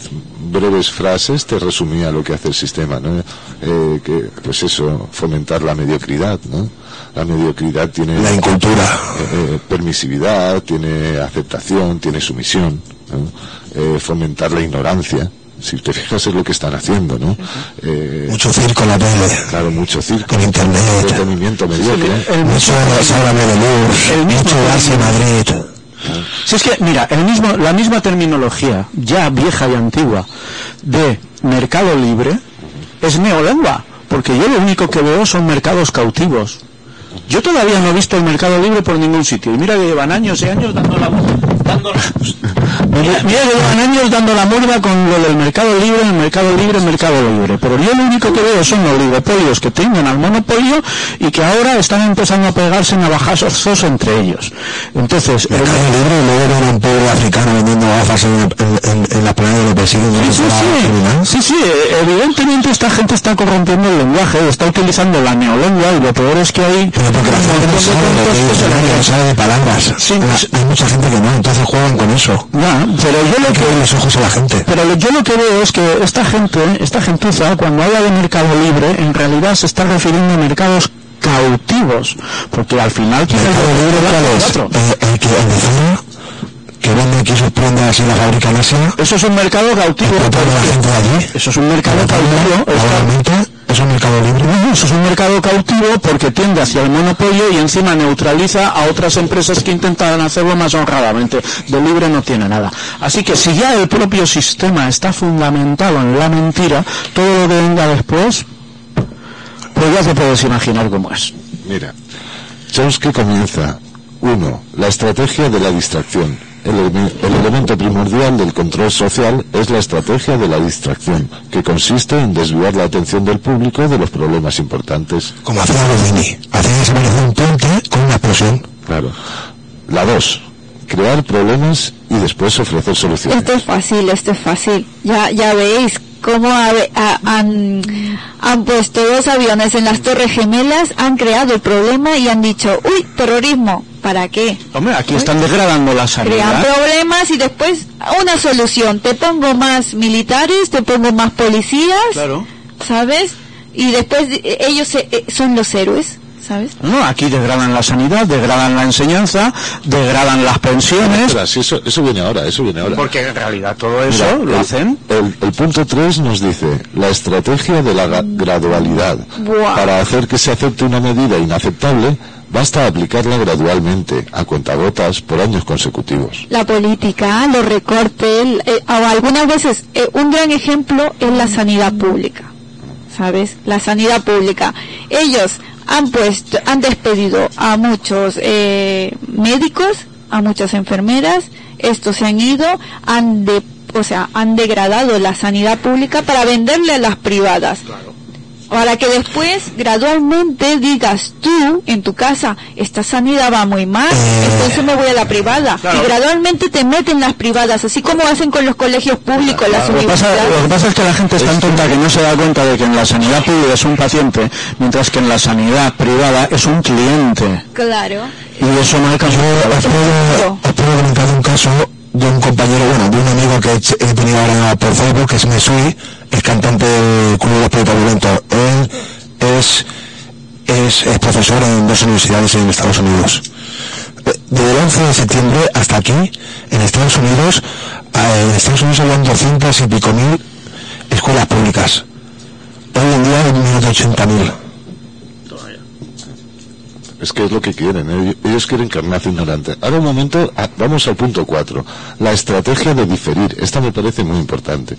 breves frases te resumía lo que hace el sistema, ¿no? Eh, que, pues eso, fomentar la mediocridad, ¿no? La mediocridad tiene La incultura. eh, eh, permisividad, tiene aceptación, tiene sumisión, ¿no? Eh, fomentar la ignorancia. Si te fijas es lo que están haciendo, ¿no? Eh, Mucho circo en la tele, Claro, mucho circo. con internet, Entretenimiento mediocre. El mucho Sálvame de Luz, El mismo mucho Darcy Madrid. Si es que, mira, el mismo, la misma terminología, ya vieja y antigua, de mercado libre, es neolengua, porque yo lo único que veo son mercados cautivos. Yo todavía no he visto el mercado libre por ningún sitio, y mira que llevan años y años dando la dando la- mira, que llevan años dando la murga con lo del mercado libre, el mercado libre, el mercado libre. Pero yo lo único que veo son oligopolios que tengan al monopolio y que ahora están empezando a pegarse navajazos entre ellos. Entonces, el- Mercado Libre, luego ver a un pobre africano vendiendo gafas en, en, en, en la playa de lo persiguen de Sí, sí, sí. Sí, sí, evidentemente esta gente está corrompiendo el lenguaje, está utilizando la neolengua y lo peor es que hay Pero porque la gente no sabe de palabras. Sí, La- sí. hay mucha gente que no, entonces juegan con eso. Ya, pero yo lo que que los ojos a la gente. pero yo lo que veo es que esta gente, esta gentuza, cuando habla de mercado libre, en realidad se está refiriendo a mercados cautivos, porque al final ¿quién es el Mercado Libre, ¿cuál el es? Eh, el que el de que vende aquí sus prendas y la fabrica en Asia, Eso es un mercado cautivo. explotando a la porque- gente de allí. Eso es un mercado cautivo. eso es mercado libre. No, Eso es un mercado cautivo porque tiende hacia el monopolio y encima neutraliza a otras empresas que intentan hacerlo más honradamente. De libre no tiene nada. Así que si ya el propio sistema está fundamentado en la mentira, todo lo que venga después, pues ya te puedes imaginar cómo es. Mira, Chomsky comienza. Uno, la estrategia de la distracción. El, eleme- el elemento primordial del control social es la estrategia de la distracción, que consiste en desviar la atención del público de los problemas importantes. Como hacía Rodini. Hacía desaparecer un puente con una explosión. Claro. La dos, crear problemas y después ofrecer soluciones. Esto es fácil, esto es fácil. Ya, ya veis cómo ha- ha- han, han puesto dos aviones en las Torres Gemelas, han creado el problema y han dicho, uy, terrorismo, ¿para qué? Hombre, aquí están degradando la Crean sanidad. problemas y después una solución. Te pongo más militares, te pongo más policías, Claro. ¿sabes? Y después ellos eh, son los héroes, ¿sabes? No, aquí degradan la sanidad, degradan la enseñanza, degradan las pensiones, Espera, eso, eso viene ahora, eso viene ahora. porque en realidad todo eso Mira, lo el- hacen El, el punto 3 nos dice la estrategia de la gradualidad. Buah. Para hacer que se acepte una medida inaceptable, basta aplicarla gradualmente, a cuentagotas, por años consecutivos. la política, los recortes, el- eh, o algunas veces eh, un gran ejemplo es la sanidad pública, ¿sabes? La sanidad pública. Ellos han puesto, han despedido a muchos eh, médicos, a muchas enfermeras, estos se han ido, han de, o sea, han degradado la sanidad pública para venderle a las privadas. Para que después, gradualmente, digas tú en tu casa, esta sanidad va muy mal, entonces me voy a la privada. Y gradualmente te meten las privadas, así como hacen con los colegios públicos, las Lo que, pasa, universidades. lo que pasa es que la gente es tan tonta que no se da cuenta de que en la sanidad pública es un paciente, mientras que en la sanidad privada es un cliente. Claro. Y eso Os puedo, os puedo comentar un caso de un compañero, bueno, de un amigo que he tenido ahora por Facebook, que es Mesui, es cantante del Club de Violento. Él es, es, es profesor en dos universidades en Estados Unidos. Desde el 11 de septiembre hasta aquí, en Estados Unidos, en Estados Unidos habían 200 y pico mil escuelas públicas. Hoy en día hay menos de 80.000. Es que es lo que quieren, ¿eh? ellos quieren carnaza ignorante. Ahora un momento, ah, vamos al punto 4, la estrategia de diferir. Esta me parece muy importante.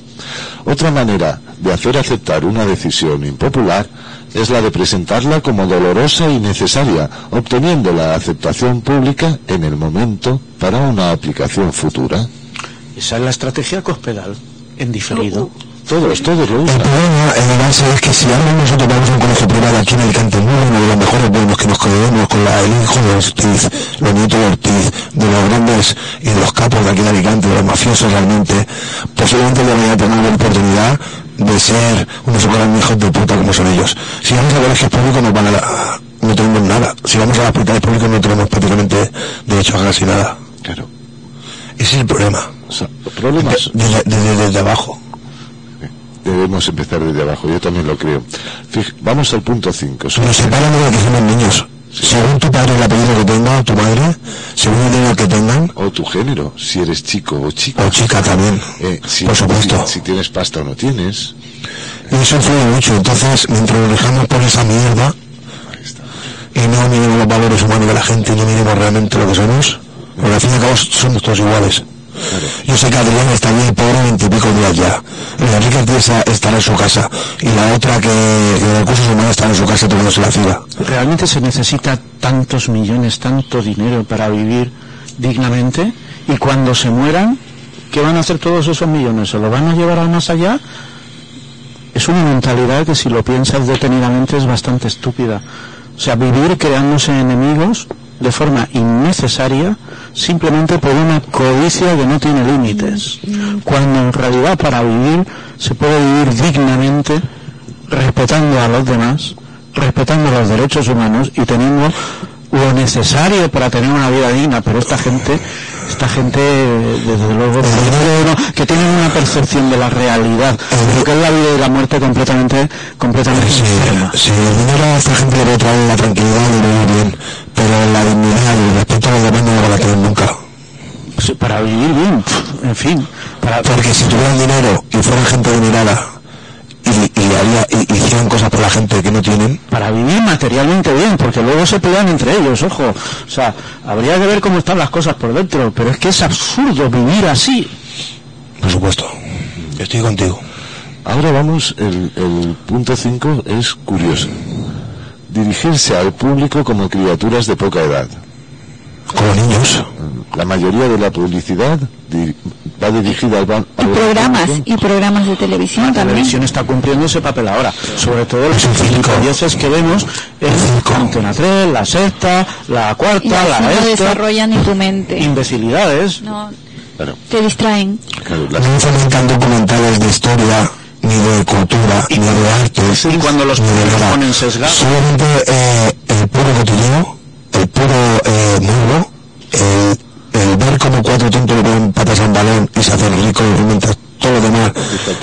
Otra manera de hacer aceptar una decisión impopular es la de presentarla como dolorosa y necesaria, obteniendo la aceptación pública en el momento para una aplicación futura. Esa es la estrategia cospedal, en diferido. Todos, todos lo El usan. problema, el base es que si ahora nosotros vamos a un colegio privado aquí en Alicante, muy uno de los mejores buenos que nos creemos con la, el hijo de Ortiz, los nietos de Ortiz, de los grandes y de los capos de aquí de Alicante, de los mafiosos realmente, posiblemente ya vayan a tener la oportunidad de ser unos grandes hijos de puta como son ellos. Si vamos a colegios públicos nos van a la- no tenemos nada. Si vamos a los hospitales públicos no tenemos prácticamente derecho a casi nada. Claro. Ese es el problema. O sea, problemas Desde, desde, desde abajo. Debemos empezar desde abajo, yo también lo creo. Fij- vamos al punto 5. Nos separan de lo que somos niños. Según tu padre el apellido que tenga, o tu madre, según el dinero que tengan, O tu género, si eres chico o chica. o chica también, Eh, si, por supuesto. Si, si tienes pasta o no tienes. Y eso influye mucho. Entonces, mientras nos dejamos por esa mierda y no miremos los valores humanos de la gente, no miremos realmente lo que somos, porque al fin y al cabo somos todos iguales. Yo sé que Adrián está bien pobre veintipico días ya. Y Enrique Artiesa estará en su casa. Y la otra que, que de recursos humanos estará en su casa tomándose la fila. ¿Realmente se necesita tantos millones, tanto dinero para vivir dignamente? Y cuando se mueran, ¿qué van a hacer todos esos millones? ¿Se los van a llevar al más allá? Es una mentalidad que si lo piensas detenidamente es bastante estúpida. O sea, vivir creándose enemigos de forma innecesaria simplemente por una codicia que no tiene límites. Cuando en realidad para vivir se puede vivir dignamente respetando a los demás, respetando los derechos humanos y teniendo lo necesario para tener una vida digna, pero esta gente, esta gente, desde luego, no, que tienen una percepción de la realidad, lo que es la vida y la muerte completamente, completamente Si, a esta gente le traer la tranquilidad y vivir bien, pero la dignidad y el respeto a los demás no lo van a tener nunca. Sí, Para vivir bien, en fin, para, Porque si tuvieran dinero y fueran gente adinerada y, y, haría, y, hicieran cosas por la gente que no tienen, para vivir materialmente bien, porque luego se pelean entre ellos, ojo. O sea, habría que ver cómo están las cosas por dentro, pero es que es absurdo vivir así. por supuesto, estoy contigo. Ahora vamos, el, el punto 5 es curioso. Dirigirse al público como criaturas de poca edad. Como niños. La mayoría de la publicidad va dirigida al, ban- Y programas, y programas de televisión La también. televisión está cumpliendo ese papel ahora. Sobre todo los Es un circo. gilipolleces que vemos en. Antena 3, la sexta, la Y cuarta, así la no esta. desarrollan ni tu mente. Imbecilidades. No, Claro, te distraen. claro, la- No fomentan documentales de historia, ni de cultura, ni de arte. Y cuando los nada. ponen sesgados. Solamente eh, el puro cotilleo, el puro eh, morbo, el, el ver como cuatro tontos le ponen patas a un balón y se hacen ricos mientras todos los demás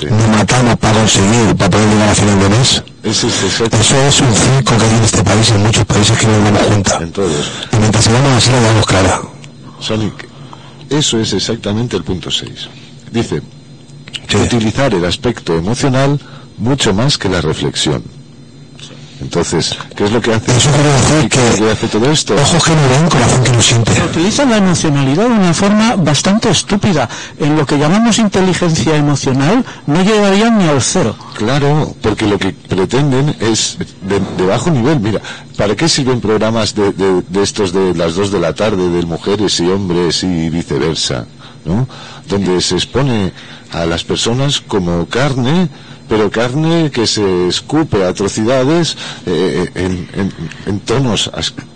nos matamos para conseguir, para poder llegar a final de mes. Eso es un circo que hay en este país, en muchos países que no nos damos cuenta. en todos. Y mientras sigamos así la damos clara. Sonic, eso es exactamente el punto 6. Dice, Sí. utilizar el aspecto emocional mucho más que la reflexión. Entonces, ¿qué es lo que hace? Eso quiere decir ¿Qué es lo que que hace todo esto? ojos que no ven, corazón que no siente. Utilizan la emocionalidad de una forma bastante estúpida. En lo que llamamos inteligencia emocional no llegarían ni al cero. Claro, porque lo que pretenden es de, de bajo nivel. Mira, ¿para qué sirven programas de, de- de estos de las dos de la tarde, de mujeres y hombres y viceversa? ¿No? Donde se expone a las personas como carne, pero carne que se escupe atrocidades eh, en, en- en tonos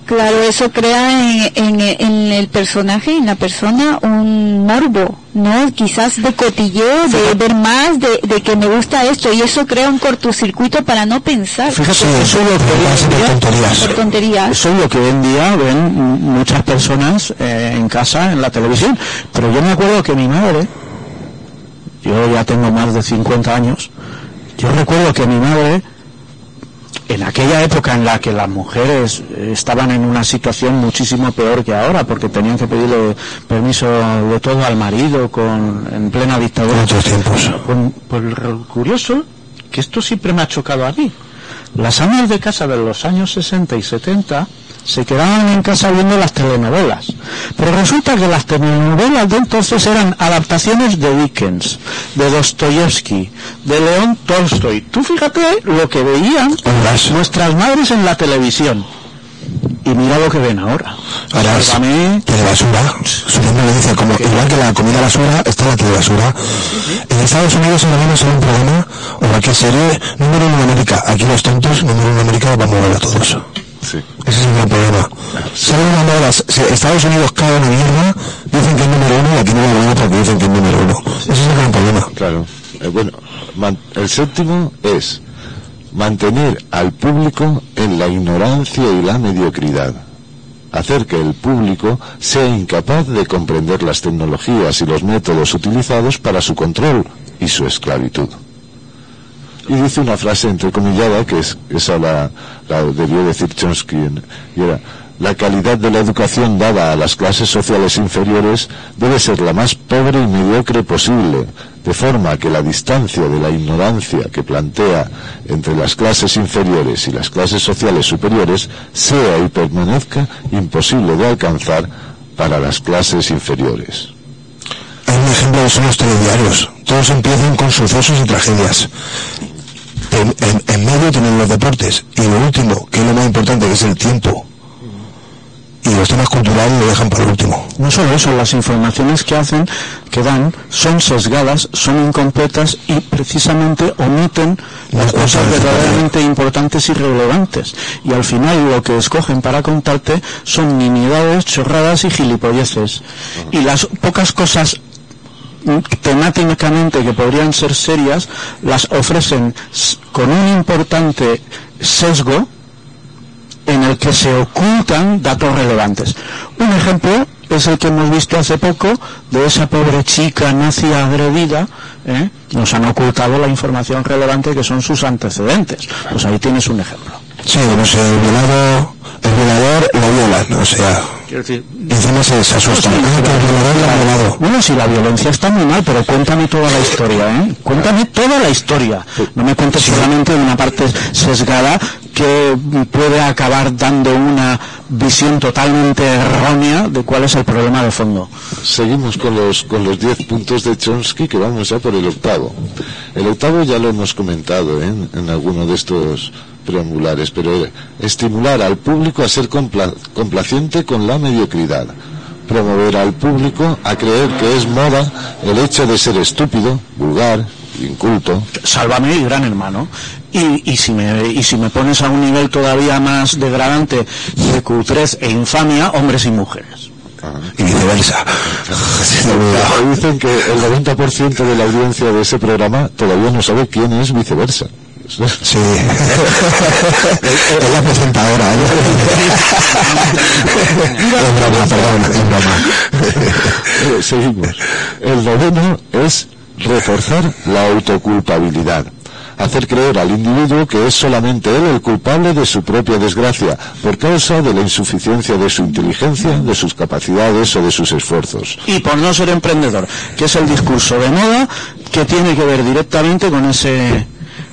Claro, eso crea en, en- en el personaje, en la persona, un morbo, ¿no? Quizás de cotilleo, de ver más, de, de que me gusta esto, y eso crea un cortocircuito para no pensar Fíjate, eso es lo que día- tonterías. por tonterías. Eso es lo que hoy en día ven muchas personas eh, en casa, en la televisión. Pero yo me acuerdo que mi madre, yo ya tengo más de 50 años, yo recuerdo que mi madre, en aquella época en la que las mujeres estaban en una situación muchísimo peor que ahora, porque tenían que pedirle permiso de todo al marido con, en plena En dictadura. otros tiempos. Pues, lo curioso, que esto siempre me ha chocado a mí. Las amas de casa de los años 60 y 70 se quedaban en casa viendo las telenovelas. Pero resulta que las telenovelas de entonces eran adaptaciones de Dickens, de Dostoyevsky, de León Tolstoy. Tú fíjate lo que veían nuestras madres en la televisión. Y mira lo que ven ahora. Ahora es telebasura. Su nombre lo dice como igual que la comida basura está la telebasura. En Estados Unidos en menos sale un programa o cualquier serie número uno en América. Aquí los tontos número uno en América vamos a ver a todos. Sí. Ese es el gran problema. Sale una moda, si Estados Unidos cae una mierda, dicen que es número uno y aquí no lo veo porque dicen que es número uno. Ese es el gran problema. Claro. Eh, bueno, man- el séptimo es mantener al público en la ignorancia y la mediocridad. Hacer que el público sea incapaz de comprender las tecnologías y los métodos utilizados para su control y su esclavitud. Y dice una frase entrecomillada que es, esa la, la debió decir Chomsky, y era, la calidad de la educación dada a las clases sociales inferiores debe ser la más pobre y mediocre posible, de forma que la distancia de la ignorancia que plantea entre las clases inferiores y las clases sociales superiores sea y permanezca imposible de alcanzar para las clases inferiores. Hay un ejemplo de son los telediarios. Todos empiezan con sucesos y tragedias. En, en- en medio tienen los deportes. Y lo último, que es lo más importante, que es el tiempo. Y los temas culturales lo dejan para el último. No solo eso, las informaciones que hacen, que dan, son sesgadas, son incompletas y precisamente omiten las Las cosas cosas verdaderamente importantes y relevantes. Y al final lo que escogen para contarte son nimiedades, chorradas y gilipolleces. Y las pocas cosas temáticamente que podrían ser serias, las ofrecen con un importante sesgo en el que se ocultan datos relevantes. Un ejemplo es el que hemos visto hace poco de esa pobre chica nazi agredida. ¿eh? Nos han ocultado la información relevante que son sus antecedentes. Pues ahí tienes un ejemplo. Sí, no sé, el violado, el violador lo violan, o sea, Quiero decir, encima se, se asustan. Sí, Ah, que el violador ha violado. Bueno, si la violencia está muy mal, pero cuéntame toda la historia, ¿eh? Cuéntame toda la historia. No me cuentes solamente una parte sesgada que puede acabar dando una visión totalmente errónea de cuál es el problema de fondo. Seguimos con los con los 10 puntos de Chomsky que vamos ya por el octavo. El octavo ya lo hemos comentado ¿eh? en, en alguno de estos preambulares, pero era estimular al público a ser compla- complaciente con la mediocridad. Promover al público a creer que es moda el hecho de ser estúpido, vulgar, inculto. Sálvame y gran hermano. Y, y, si me, y si me pones a un nivel todavía más degradante de cutrez e infamia, hombres y mujeres. Y viceversa. Dicen que el 90% de la audiencia de ese programa todavía no sabe quién es viceversa. Sí. es la presentadora. ¿eh? es broma, perdón, es broma. Eh, Seguimos. El noveno es reforzar la autoculpabilidad. Hacer creer al individuo que es solamente él el culpable de su propia desgracia, por causa de la insuficiencia de su inteligencia, de sus capacidades o de sus esfuerzos. y por no ser emprendedor, que es el discurso de moda que tiene que ver directamente con ese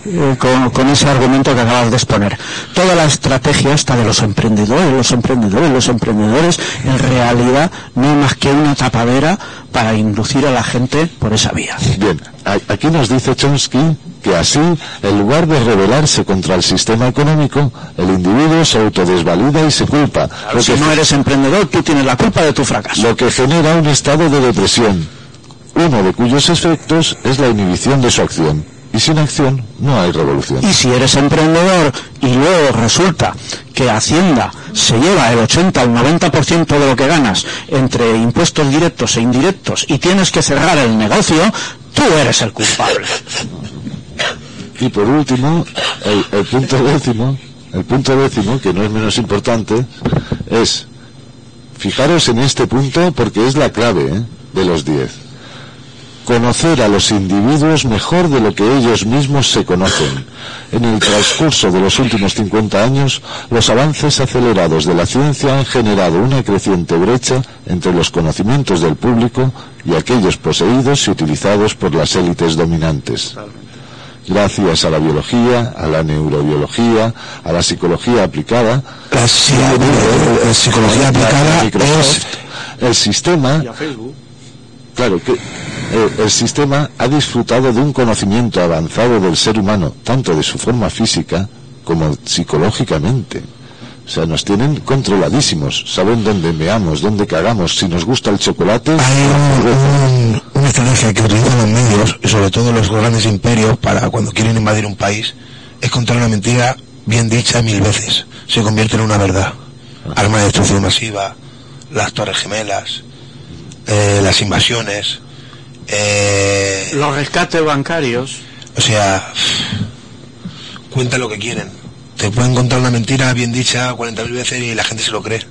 eh, con, con ese argumento que acabas de exponer. Toda la estrategia está de los emprendedores, los emprendedores, los emprendedores, en realidad no es más que una tapadera para inducir a la gente por esa vía. Bien, aquí nos dice Chomsky que así, en lugar de rebelarse contra el sistema económico, el individuo se autodesvalida y se culpa, lo Si no eres emprendedor, tú tienes la culpa de tu fracaso. lo que genera un estado de depresión, uno de cuyos efectos es la inhibición de su acción. Y sin acción no hay revolución. Y si eres emprendedor y luego resulta que Hacienda se lleva el 80 al 90% de lo que ganas entre impuestos directos e indirectos y tienes que cerrar el negocio, tú eres el culpable. Y por último, el, el punto décimo, el punto décimo, que no es menos importante, es, fijaros en este punto porque es la clave ¿eh? de los diez. Conocer a los individuos mejor de lo que ellos mismos se conocen. En el transcurso de los últimos 50 años, los avances acelerados de la ciencia han generado una creciente brecha entre los conocimientos del público y aquellos poseídos y utilizados por las élites dominantes gracias a la biología, a la neurobiología, a la psicología aplicada, La, si- la psicología aplicada es el sistema, claro que eh, el sistema ha disfrutado de un conocimiento avanzado del ser humano, tanto de su forma física como psicológicamente. O sea, nos tienen controladísimos, saben dónde meamos, dónde cagamos, si nos gusta el chocolate. hay un- un- una estrategia que utilizan los medios y sobre todo los grandes imperios para cuando quieren invadir un país es contar una mentira bien dicha mil veces se convierte en una verdad arma de destrucción masiva las torres gemelas eh, las invasiones eh, Los rescates bancarios. o sea cuenta lo que quieren te pueden contar una mentira bien dicha 40.000 veces y la gente se lo cree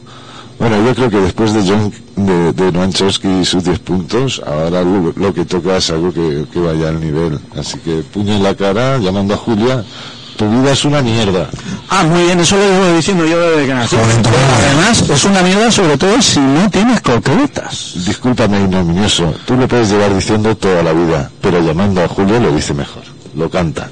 Bueno, yo creo que después de John, de, de Noam Chomsky y sus 10 puntos, ahora lo, lo que toca es algo que, que vaya al nivel. Así que puño en la cara, llamando a Julia, tu vida es una mierda. Ah, muy bien, eso lo llevo diciendo yo desde que nací. Además, es una mierda sobre todo si no tienes coquetas. Discúlpame, ignominioso, tú lo puedes llevar diciendo toda la vida, pero llamando a Julia lo dice mejor, lo canta.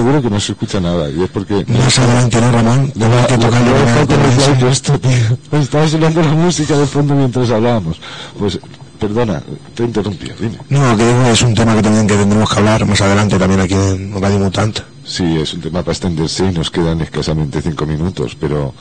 Seguro que no se escucha nada, y es porque... más adelante, ¿no, Ramón? Debo que tocar No, esto, tío. Estaba sonando la música de fondo mientras hablábamos. Pues, perdona, te he interrumpido, dime. No, que digo, es un tema que también que tendremos que hablar más adelante también aquí en Radio Mutante. Sí, es un tema para extenderse y nos quedan escasamente cinco minutos, pero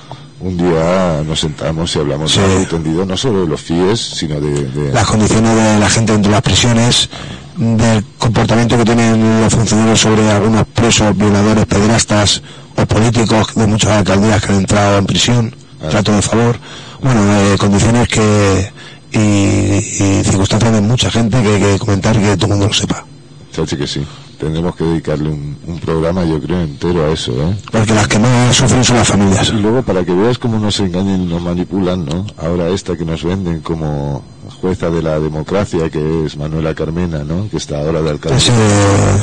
un día nos sentamos y hablamos Sí. largo y tendido no solo de los FIES, sino de... de- Las condiciones de la gente dentro de las prisiones, del comportamiento que tienen los funcionarios sobre algunos presos, violadores, pederastas o políticos de muchas alcaldías que han entrado en prisión, Ah. trato de favor. Bueno, eh, condiciones que y, y circunstancias de mucha gente que hay que comentar y que todo el mundo lo sepa. Chachi que sí. Tendremos que dedicarle un, un programa, yo creo, entero a eso, ¿eh? Porque las que más sufren son las familias. Y luego, para que veas cómo nos engañan y nos manipulan, ¿no? Ahora esta que nos venden como jueza de la democracia, que es Manuela Carmena, ¿no? Que está ahora de alcalde. Ese,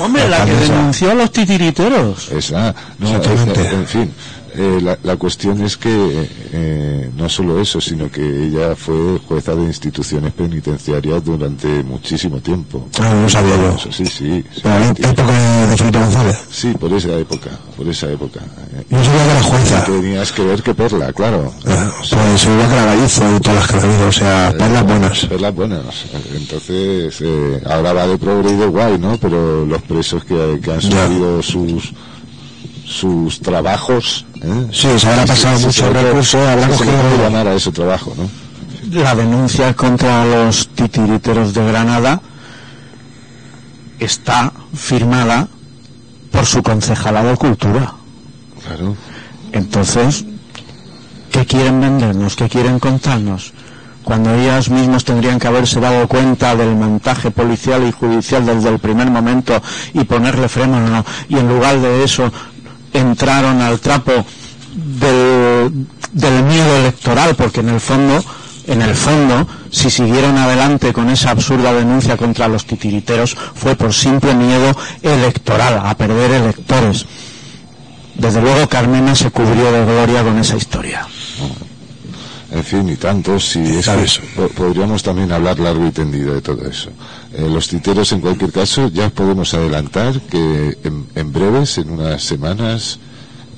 Hombre, la que alcaldesa. denunció a los titiriteros. Esa, no, Exactamente. esa- en fin, eh, la, la cuestión es que eh, no solo eso, sino que ella fue jueza de instituciones penitenciarias durante muchísimo tiempo. Ah, no sabía yo. Sí, sí. sí, época de Felipe González. Sí, por esa época, por esa época. Eh, No sabía que era jueza. Tenías que ver que Perla, claro. Ah, Pues que la Gallizo y todas las que o sea, perlas buenas. Perlas buenas. Entonces, eh, ahora va de progre y de guay, ¿no? Pero los presos que, que han Ya. subido sus sus trabajos, ¿eh? Sí, se habrá pasado mucho se le puede- recurso, habrá cogido- llamar a ese trabajo, ¿no? La denuncia contra los titiriteros de Granada está firmada por su concejala de cultura. Claro. Entonces, ¿qué quieren vendernos? ¿Qué quieren contarnos? Cuando ellas mismos tendrían que haberse dado cuenta del montaje policial y judicial desde el primer momento y ponerle freno, no, no. y en lugar de eso entraron al trapo del, del miedo electoral, porque en el fondo, en el fondo, si siguieron adelante con esa absurda denuncia contra los titiriteros, fue por simple miedo electoral, a perder electores. Desde luego Carmena se cubrió de gloria con esa historia. En fin, y tanto, si es que ¿Sabes? po- podríamos también hablar largo y tendido de todo eso. Eh, los titeros, en cualquier caso, ya podemos adelantar que en, en breves, en unas semanas,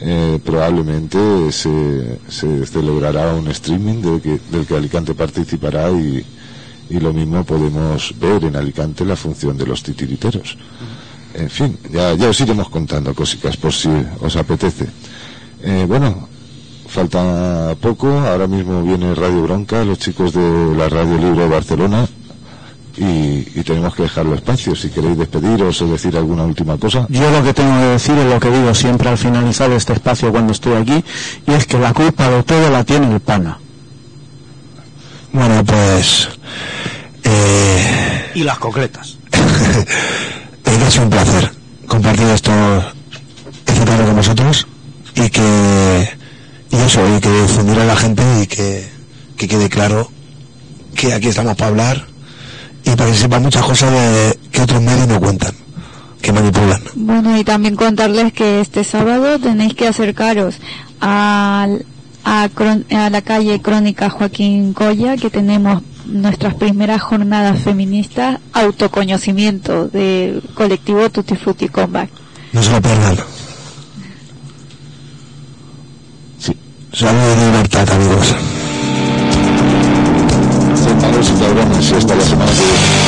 eh, probablemente se, se celebrará un streaming del que, del que Alicante participará y, y lo mismo podemos ver en Alicante la función de los titiriteros. En fin, ya, ya os iremos contando cositas por si os apetece. Eh, bueno, falta poco, ahora mismo viene Radio Bronca, los chicos de la Radio Libre de Barcelona, y, y tenemos que dejarlo espacio. Si queréis despediros o decir alguna última cosa. Yo lo que tengo que decir es lo que digo siempre al finalizar este espacio cuando estoy aquí, y es que la culpa de todo la tiene el pana. Bueno, pues. Eh, Y las concretas. es sido un placer compartir esto esta tarde con vosotros y que. Eso, y que difundir a la gente y que, que quede claro que aquí estamos para hablar y para que se sepan muchas cosas de, que otros medios no cuentan, que manipulan. Bueno, y también contarles que este sábado tenéis que acercaros al- a, a la calle Crónica Joaquín Colla, que tenemos nuestras primeras jornadas feministas, autoconocimiento del colectivo Tutti Frutti Combat. No se lo pierdan. Saludos de libertad, amigos. Cabrones, hasta la.